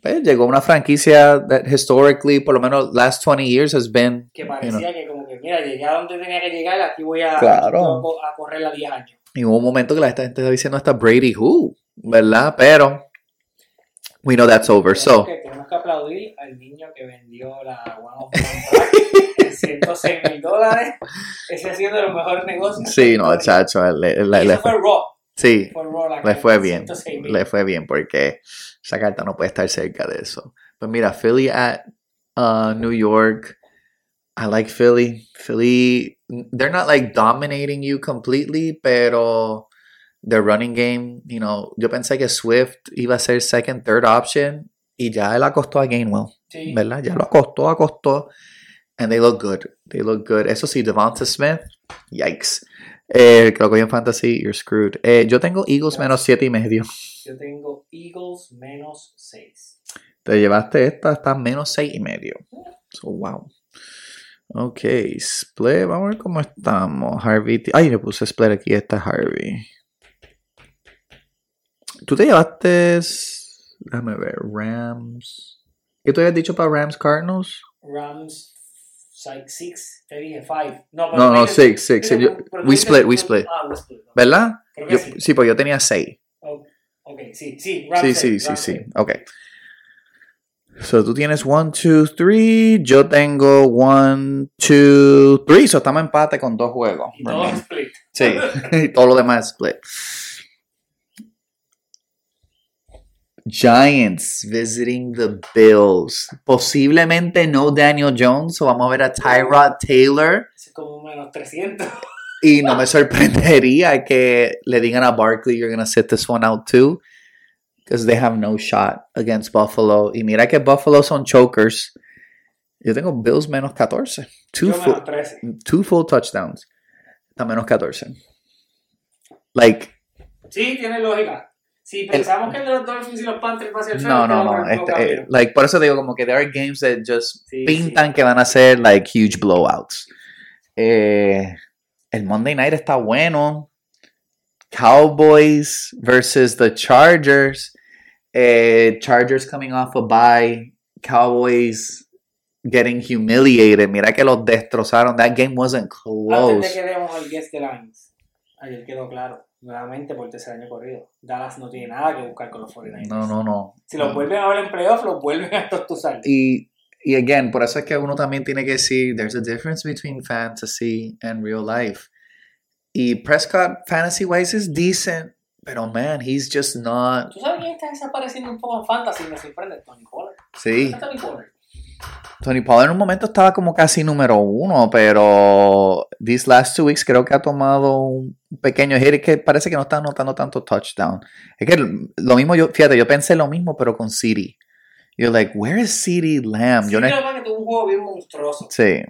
pues, llegó una franquicia that historically, por lo menos last 20 years has been, Que you parecía know, que como que, mira, llegué a donde tenía que llegar, aquí voy a, Claro. a, correr a 10 años. y hubo un momento que la gente estaba diciendo hasta Brady who, ¿verdad? Pero we know that's over, so que, aplaudir al niño que vendió la One of One Track en 106 mil dólares. Ese ha sido de los mejores negocios. sí, no, chacho, le, le- le fue Raw. sí, Fue Raw la le fue bien, 106,000. le fue bien porque esa carta no puede estar cerca de eso. Pues mira, Philly at uh, New York. I like Philly. Philly, they're not like dominating you completely, pero their running game, you know, yo pensé que Swift iba a ser second, third option y ya él acostó a Gainwell, Sí. ¿verdad? Ya lo acostó, acostó. And they look good. They look good. Eso sí, Devonta Smith, yikes. Eh, creo que hoy en Fantasy, you're screwed. Eh, yo tengo Eagles menos siete y medio. Yo tengo Eagles menos 6. Te llevaste esta hasta menos seis y medio. So, wow. Ok, split. Vamos a ver cómo estamos. Harvey. Ay, le puse split aquí. Esta es Harvey. Tú te llevaste. Déjame ver. Rams. ¿Qué tú habías dicho para Rams Cardinals? Rams 6. Te dije 5. No, No, no, six, six. Yo- we split, we split. Ah, we split. ¿Verdad? Yo- sí. sí, pues yo tenía seis. Ok, sí, sí. Rams Sí, sí, sí, sí. Ok. So tú tienes one, two, three. Yo tengo one, two, three. So estamos en empate con dos juegos. Y todo split. Sí, y todo lo demás es split. Giants visiting the Bills. Posiblemente no Daniel Jones, o vamos a ver a Tyrod Taylor. Es como menos 300. Y no me sorprendería que le digan a Barkley, you're going to sit this one out too. Because they have no shot against Buffalo. Y mira que Buffalo son chokers. Yo tengo Bills menos 14. Two, full, two full touchdowns. Está menos 14. Like, Sí, tiene lógica. Si pensamos que el de los Dolphins y los Panthers va a ser no, no, no. Este, eh, like, por eso digo como que there are games that just Sí, pintan que van a ser like huge blowouts. Eh, el Monday night está bueno. Cowboys versus the Chargers. Eh, Chargers coming off a bye. Cowboys getting humiliated. Mira que los destrozaron. That game wasn't Antes close. de que demos al guest de Lines, ayer quedó claro, nuevamente por tercer año corrido, Dallas no tiene nada que buscar con los 49ers. No, no, no. Si los vuelven a ver en playoff, los vuelven a tostuzar. Y, y again, por eso es que uno también tiene que decir, there's a difference between fantasy and real life. Y Prescott, fantasy wise, is decent, pero man, he's just not. ¿Tú sabes quién está desapareciendo un poco en fantasy? Me sorprende, Tony Pollard. Sí, ¿Dónde está Tony Pollard? Tony Pollard en un momento estaba como casi número uno, pero these last two weeks creo que ha tomado un pequeño hit que parece que no está anotando tanto touchdown. Es que lo mismo yo, fíjate, yo pensé lo mismo, pero con City. You're like, where is City Lamb? Sí, Yo no- creo que tuvo un juego bien monstruoso. Sí.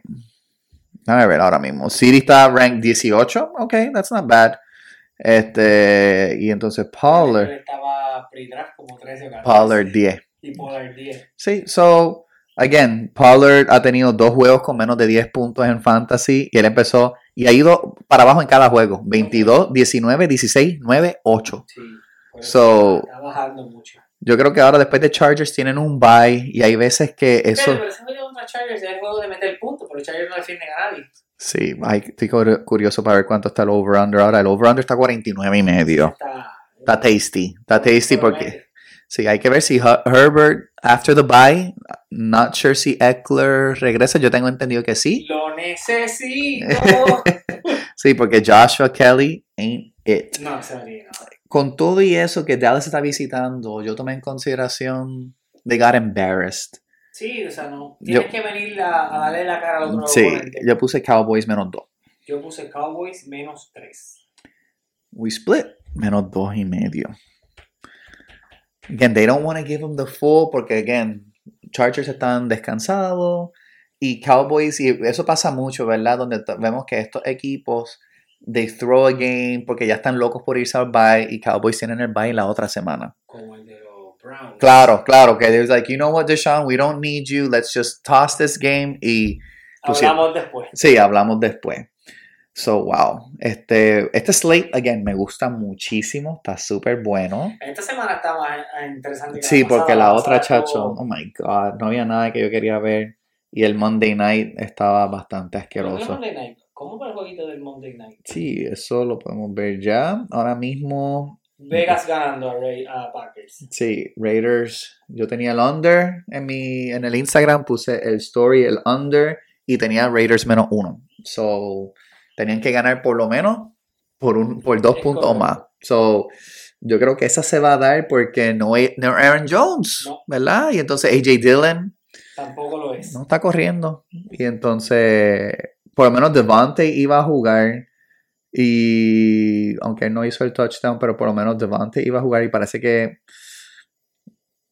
Déjame ver ahora mismo. City está ranked 18. Ok, that's not bad. Este, y entonces Pollard. estaba pre-draft como 13 o 14. Pollard 10. Y Pollard 10. Sí, so, again, Pollard ha tenido dos juegos con menos de 10 puntos en fantasy y él empezó y ha ido para abajo en cada juego. 22, 19, 16, 9, 8. Sí. So- está bajando mucho. Yo creo que ahora después de Chargers tienen un bye y hay veces que eso... Pero, pero contra Chargers es el juego de meter puntos, pero Chargers no defienden a nadie. Sí, estoy cur- curioso para ver cuánto está el over-under ahora. El over-under está 49 y medio. Está, Está tasty. Está tasty porque... Sí, hay que ver si Her- Herbert, after the bye, not sure si Eckler regresa. Yo tengo entendido que sí. Lo necesito. Sí, porque Joshua Kelly ain't it. no, ríe, no. Con todo y eso que Dallas está visitando, yo tomé en consideración, they got embarrassed. Sí, o sea, no. Tienes Yo- que venir a, a darle la cara al otro Sí, oponente. yo puse Cowboys menos 2. Yo puse Cowboys menos 3. We split menos 2 y medio. Again, they don't want to give them the full porque, again, Chargers están descansados y Cowboys, y eso pasa mucho, ¿verdad? Donde vemos que estos equipos they throw a game porque ya están locos por irse al bye y Cowboys tienen el bye la otra semana. Como el de los Browns. Claro, claro, que they're like, you know what, Deshaun, we don't need you, let's just toss this game y Hablamos después. sí, hablamos después. So, wow. Este, este slate, again, me gusta muchísimo, está súper bueno. Esta semana está más interesante que Sí, la porque la otra, chacho, oh my god, no había nada que yo quería ver. Y el Monday night estaba bastante ¿Pero no es asqueroso. Monday Night? ¿Cómo fue el jueguito del Monday Night? Sí, eso lo podemos ver ya. Ahora mismo, Vegas ganando a, Ray, a Packers. sí, Raiders. Yo tenía el under en mi, en el Instagram, puse el story, el under, y tenía Raiders menos uno. So, tenían que ganar por lo menos por un, por dos puntos correcto. más. So, yo creo que esa se va a dar porque no es no Aaron Jones, No. ¿verdad? Y entonces AJ Dillon Tampoco lo es. no está corriendo. Y entonces, por lo menos Devante iba a jugar. Y aunque no hizo el touchdown, pero por lo menos Devante iba a jugar. Y parece que.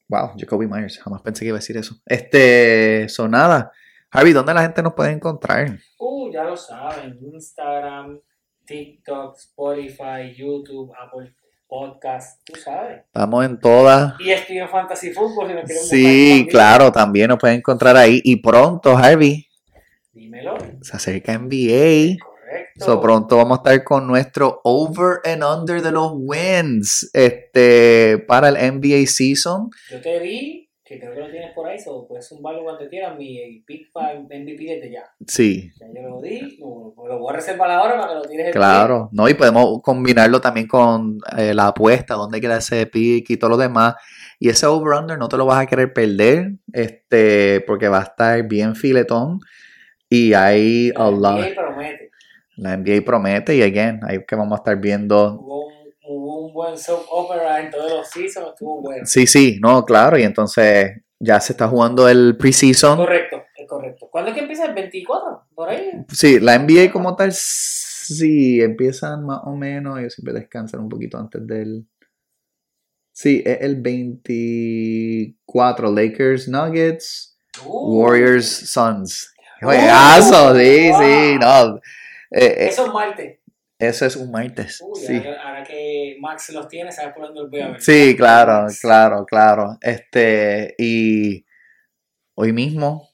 Wow, Jacoby Myers. Jamás pensé que iba a decir eso. Este. Son nada. Harvey, ¿dónde la gente nos puede encontrar? Uh, ya lo saben. Instagram, TikTok, Spotify, YouTube, Apple Podcast. Tú sabes. Estamos en todas. Y ESPN Fantasy Football si nos quieren Sí, claro, también nos pueden encontrar ahí. Y pronto, Harvey, Dímelo. se acerca NBA. Correcto. So pronto vamos a estar con nuestro over and under de los wins este, para el NBA season. Yo te vi, que creo que lo tienes por ahí, so puedes zumbarlo cuando quieras, mi pick para MVP desde ya. Sí, Ya yo lo di, lo, lo voy a reservar ahora para que lo tires el claro. ¿no? Y podemos combinarlo también con eh, la apuesta, dónde queda ese pick y todo lo demás. Y ese over under no te lo vas a querer perder, este, porque va a estar bien filetón. Y hay a pick. lot. NBA promete. La NBA promete y again, ahí que vamos a estar viendo Hubo un, hubo un buen soap opera en todos los seasons, estuvo bueno. Sí, sí, no, claro, y entonces ya se está jugando el preseason. Correcto, es correcto. ¿Cuándo es que empieza? ¿El 24? ¿Por ahí? Sí, la NBA como tal, sí, empiezan más o menos, ellos siempre descansan un poquito antes del... Sí, es el 24, Lakers, Nuggets, Uh, Warriors, Suns. Juegazo, sí, sí, wow. no. Eh, eh, Eso es martes. Eso es un martes, Uy, sí. ahora, ahora que Max los tiene, ¿sabes por dónde los voy a ver? Sí, claro, claro, claro. Este, y hoy mismo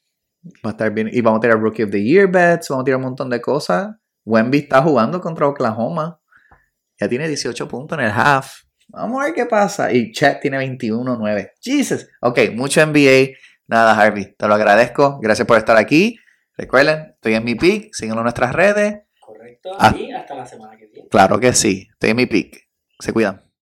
va a estar bien. Y vamos a tirar Rookie of the Year bets, vamos a tirar un montón de cosas. Wemby está jugando contra Oklahoma. Ya tiene 18 puntos en el half. Vamos a ver qué pasa. Y Chet tiene 21-9. Jesus. Ok, mucho NBA. Nada, Harvey. Te lo agradezco. Gracias por estar aquí. Recuerden, estoy en mi pick. Síguenlo en nuestras redes. Ah. Y hasta la semana que viene. Claro que sí. En mi pick. Se cuidan.